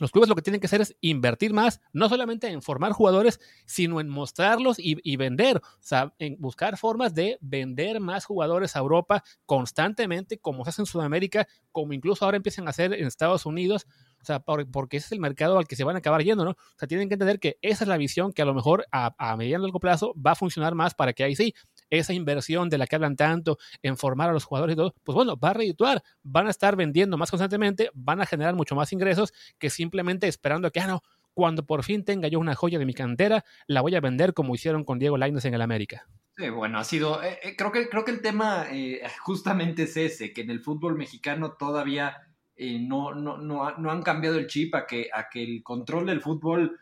los clubes lo que tienen que hacer es invertir más, no solamente en formar jugadores, sino en mostrarlos y, vender, o sea, en buscar formas de vender más jugadores a Europa constantemente, como se hace en Sudamérica, como incluso ahora empiezan a hacer en Estados Unidos, o sea, porque ese es el mercado al que se van a acabar yendo, ¿no? O sea, tienen que entender que esa es la visión que a lo mejor a, mediano y largo plazo va a funcionar más para que ahí sí esa inversión de la que hablan tanto en formar a los jugadores y todo, pues bueno, va a redituar, van a estar vendiendo más constantemente, van a generar mucho más ingresos que simplemente esperando que, ah, no, cuando por fin tenga yo una joya de mi cantera, la voy a vender como hicieron con Diego Lainez en el América. Sí, bueno, ha sido, eh, eh, creo, que, creo que el tema eh, justamente es ese, que en el fútbol mexicano todavía no, no, no, no, han cambiado el chip a que, a que el control del fútbol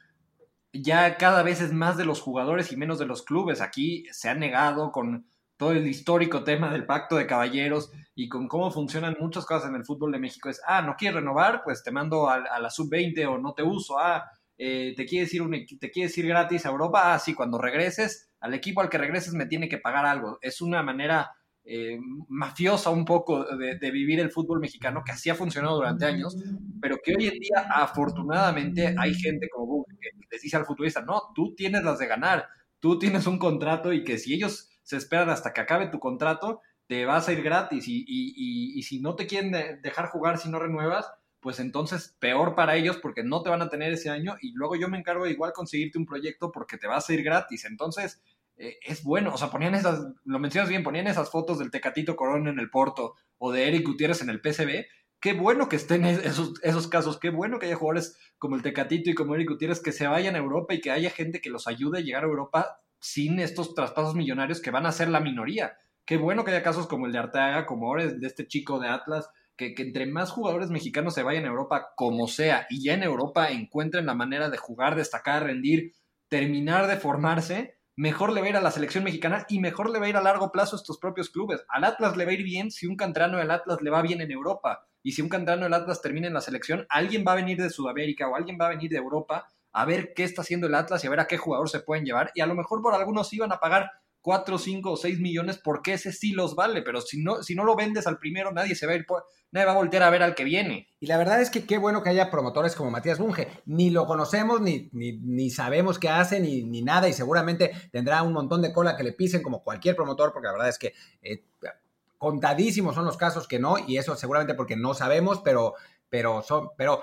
ya cada vez es más de los jugadores y menos de los clubes. Aquí se ha negado con todo el histórico tema del pacto de caballeros y con cómo funcionan muchas cosas en el fútbol de México. Es, ah, no quieres renovar, pues te mando a, la sub-20 o no te uso. Ah, eh, te, quieres ir un, te quieres ir gratis a Europa. Ah, sí, cuando regreses, al equipo al que regreses me tiene que pagar algo. Es una manera eh, mafiosa un poco de, vivir el fútbol mexicano, que así ha funcionado durante años, pero que hoy en día afortunadamente hay gente como Google que les dice al futbolista, no, tú tienes las de ganar, tú tienes un contrato y que si ellos se esperan hasta que acabe tu contrato, te vas a ir gratis y, y si no te quieren dejar jugar si no renuevas, pues entonces peor para ellos porque no te van a tener ese año y luego yo me encargo de igual conseguirte un proyecto porque te vas a ir gratis. Entonces, eh, es bueno. O sea, ponían esas, lo mencionas bien, ponían esas fotos del Tecatito Corona en el Porto o de Eric Gutiérrez en el PCB. Qué bueno que estén esos, esos casos, qué bueno que haya jugadores como el Tecatito y como Eric Gutiérrez que se vayan a Europa y que haya gente que los ayude a llegar a Europa sin estos traspasos millonarios que van a ser la minoría. Qué bueno que haya casos como el de Arteaga, como ahora de este chico de Atlas, que, que, entre más jugadores mexicanos se vayan a Europa, como sea, y ya en Europa encuentren la manera de jugar, destacar, rendir, terminar de formarse, mejor le va a ir a la selección mexicana y mejor le va a ir a largo plazo a estos propios clubes. Al Atlas le va a ir bien si un canterano del Atlas le va bien en Europa. Y si un canterano del Atlas termina en la selección, alguien va a venir de Sudamérica o alguien va a venir de Europa a ver qué está haciendo el Atlas y a ver a qué jugador se pueden llevar. Y a lo mejor por algunos iban a pagar 4, 5 o 6 millones porque ese sí los vale, pero si no, si no lo vendes al primero, nadie se va a ir, nadie va a voltear a ver al que viene. Y la verdad es que qué bueno que haya promotores como Matías Bunge. Ni lo conocemos, ni, ni, sabemos qué hace, ni, ni, nada, y seguramente tendrá un montón de cola que le pisen como cualquier promotor, porque la verdad es que eh, contadísimos son los casos que no, y eso seguramente porque no sabemos, pero, pero son, pero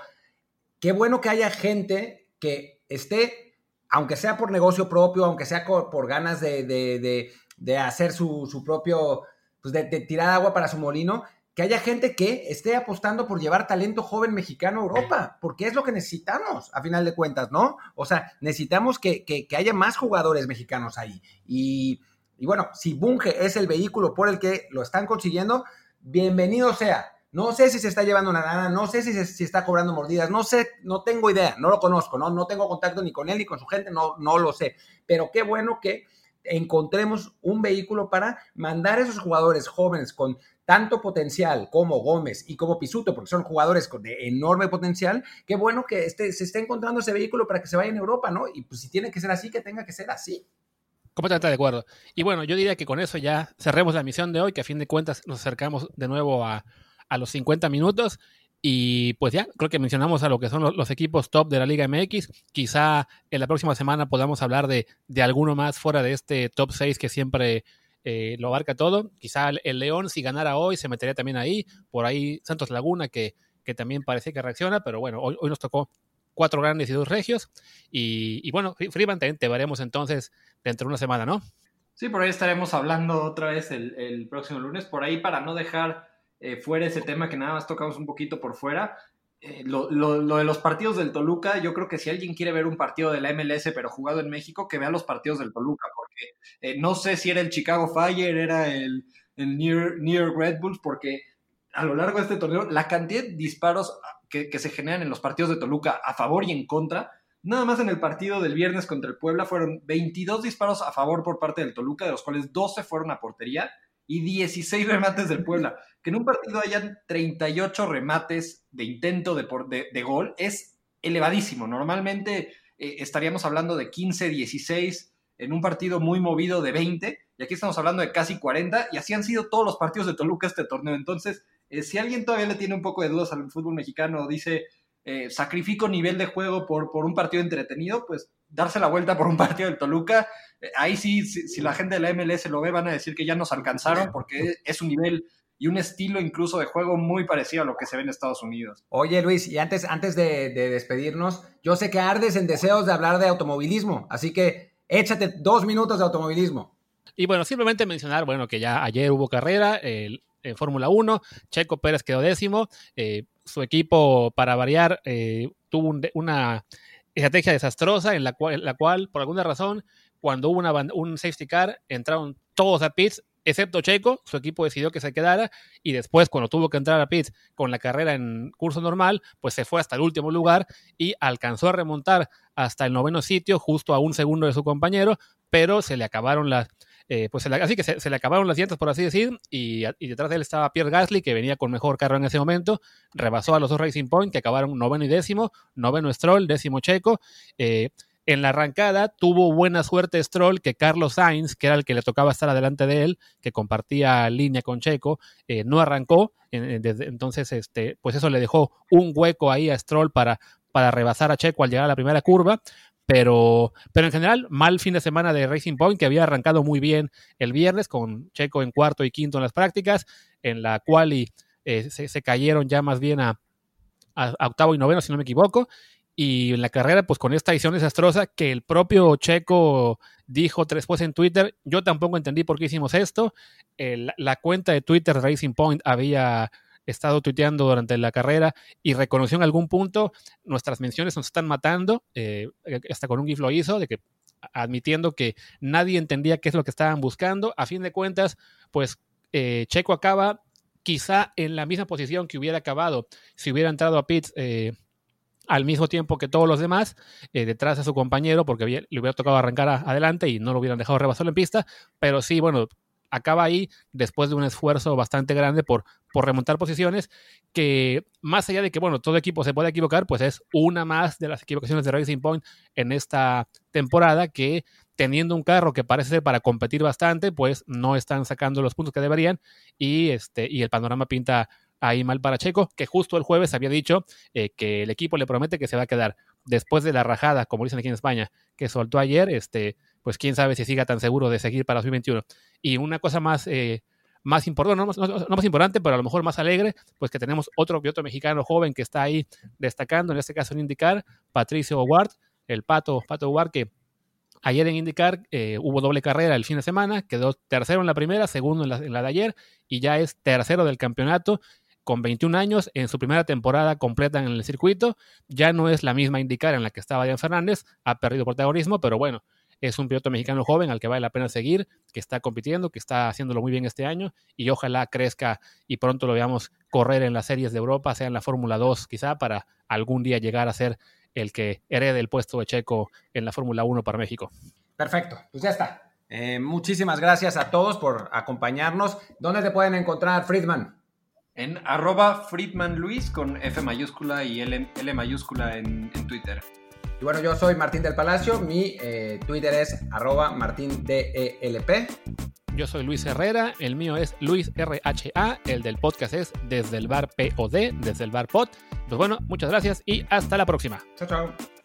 qué bueno que haya gente que esté aunque sea por negocio propio, aunque sea por ganas de, hacer su, propio, pues de, tirar agua para su molino, que haya gente que esté apostando por llevar talento joven mexicano a Europa, porque es lo que necesitamos, a final de cuentas, ¿no? O sea, necesitamos que, haya más jugadores mexicanos ahí. Y, y bueno, si Bunge es el vehículo por el que lo están consiguiendo, bienvenido sea. No sé si se está llevando una lana, no sé si, se, está cobrando mordidas, no sé, no tengo idea, no lo conozco, ¿no? no tengo contacto ni con él ni con su gente, no, no lo sé. Pero qué bueno que encontremos un vehículo para mandar a esos jugadores jóvenes con tanto potencial como Gómez y como Pisuto, porque son jugadores de enorme potencial, qué bueno que este, se esté encontrando ese vehículo para que se vaya en Europa, ¿no? Y pues si tiene que ser así, que tenga que ser así. Completamente de acuerdo. Y bueno, yo diría que con eso ya cerremos la misión de hoy, que a fin de cuentas nos acercamos de nuevo a, a los 50 minutos. Y pues ya, creo que mencionamos a lo que son los, equipos top de la Liga MX. Quizá en la próxima semana podamos hablar de, de alguno más fuera de este top 6 que siempre eh, lo abarca todo. Quizá el, León, si ganara hoy, se metería también ahí. Por ahí Santos Laguna, que, que también parece que reacciona, pero bueno, hoy, hoy nos tocó cuatro grandes y dos regios. Y, bueno, Freeman, te, veremos entonces dentro de una semana, ¿no? Sí, por ahí estaremos hablando otra vez el, el próximo lunes. Por ahí, para no dejar eh, fuera ese tema que nada más tocamos un poquito por fuera. Eh, lo, de los partidos del Toluca, yo creo que si alguien quiere ver un partido de la MLS pero jugado en México, que vea los partidos del Toluca, porque eh, no sé si era el Chicago Fire, era el, el New, York Red Bulls, porque a lo largo de este torneo, la cantidad de disparos que, que, se generan en los partidos de Toluca a favor y en contra, nada más en el partido del viernes contra el Puebla fueron 22 disparos a favor por parte del Toluca, de los cuales 12 fueron a portería y 16 remates del Puebla. Que en un partido hayan 38 remates de intento de, de, gol es elevadísimo. Normalmente eh, estaríamos hablando de 15, 16 en un partido muy movido de 20 y aquí estamos hablando de casi 40 y así han sido todos los partidos de Toluca este torneo. Entonces, eh, si alguien todavía le tiene un poco de dudas al fútbol mexicano, dice eh, sacrifico nivel de juego por, por un partido entretenido, pues darse la vuelta por un *laughs* partido del Toluca, eh, ahí sí, si, la gente de la MLS lo ve, van a decir que ya nos alcanzaron porque es un nivel y un estilo incluso de juego muy parecido a lo que se ve en Estados Unidos. Oye Luis, y antes, antes de, despedirnos, yo sé que ardes en deseos de hablar de automovilismo, así que échate dos minutos de automovilismo. Y bueno, simplemente mencionar, bueno, que ya ayer hubo carrera, el, en Fórmula 1. Checo Pérez quedó décimo. Eh, su equipo, para variar, eh, tuvo una estrategia desastrosa en la cual, la cual, por alguna razón, cuando hubo una, un safety car, entraron todos a pits, excepto Checo, su equipo decidió que se quedara y después cuando tuvo que entrar a pits con la carrera en curso normal, pues se fue hasta el último lugar y alcanzó a remontar hasta el noveno sitio, justo a un segundo de su compañero, pero se le acabaron las, eh, pues así que se, le acabaron las llantas, por así decir, y, detrás de él estaba Pierre Gasly, que venía con mejor carro en ese momento, rebasó a los dos Racing Point, que acabaron noveno y décimo, noveno Stroll, décimo Checo. Eh, en la arrancada tuvo buena suerte Stroll que Carlos Sainz, que era el que le tocaba estar adelante de él, que compartía línea con Checo, eh, no arrancó. entonces, este, pues eso le dejó un hueco ahí a Stroll para, para rebasar a Checo al llegar a la primera curva. Pero, pero en general, mal fin de semana de Racing Point, que había arrancado muy bien el viernes, con Checo en cuarto y quinto en las prácticas, en la cual eh, se, cayeron ya más bien a, octavo y noveno, si no me equivoco. Y en la carrera, pues con esta edición desastrosa, que el propio Checo dijo después en Twitter, yo tampoco entendí por qué hicimos esto. la cuenta de Twitter Racing Point había estado tuiteando durante la carrera y reconoció en algún punto nuestras menciones nos están matando, eh, hasta con un GIF lo hizo, de que admitiendo que nadie entendía qué es lo que estaban buscando. A fin de cuentas, pues eh, Checo acaba quizá en la misma posición que hubiera acabado si hubiera entrado a pits eh, al mismo tiempo que todos los demás, eh, detrás de su compañero, porque le hubiera tocado arrancar adelante y no lo hubieran dejado rebasarlo en pista, pero sí, bueno, acaba ahí después de un esfuerzo bastante grande por, por remontar posiciones, que más allá de que, bueno, todo equipo se puede equivocar, pues es una más de las equivocaciones de Racing Point en esta temporada que teniendo un carro que parece ser para competir bastante, pues no están sacando los puntos que deberían y, este, y el panorama pinta ahí mal para Checo, que justo el jueves había dicho eh, que el equipo le promete que se va a quedar. Después de la rajada, como dicen aquí en España, que soltó ayer, este, pues quién sabe si siga tan seguro de seguir para 2021. Y una cosa más, eh, más importante, no, más importante, pero a lo mejor más alegre, pues que tenemos otro piloto mexicano joven que está ahí destacando, en este caso en indicar, Patricio Ward, el Pato, Pato Ward, que ayer en indicar eh, hubo doble carrera el fin de semana, quedó tercero en la primera, segundo en la, en la de ayer, y ya es tercero del campeonato con 21 años, en su primera temporada completa en el circuito. Ya no es la misma indicar en la que estaba Dian Fernández, ha perdido protagonismo, pero bueno, es un piloto mexicano joven al que vale la pena seguir, que está compitiendo, que está haciéndolo muy bien este año y ojalá crezca y pronto lo veamos correr en las series de Europa, sea en la Fórmula 2 quizá, para algún día llegar a ser el que herede el puesto de Checo en la Fórmula 1 para México. Perfecto, pues ya está. Eh, muchísimas gracias a todos por acompañarnos. ¿Dónde te pueden encontrar, Friedman? En arroba Friedman Luis con F mayúscula y L, mayúscula en, Twitter. Y bueno, yo soy Martín del Palacio, mi eh, Twitter es arroba martindelp. Yo soy Luis Herrera, el mío es Luis RHA, el del podcast es desde el bar POD, desde el bar POD. Pues bueno, muchas gracias y hasta la próxima. Chao, chao.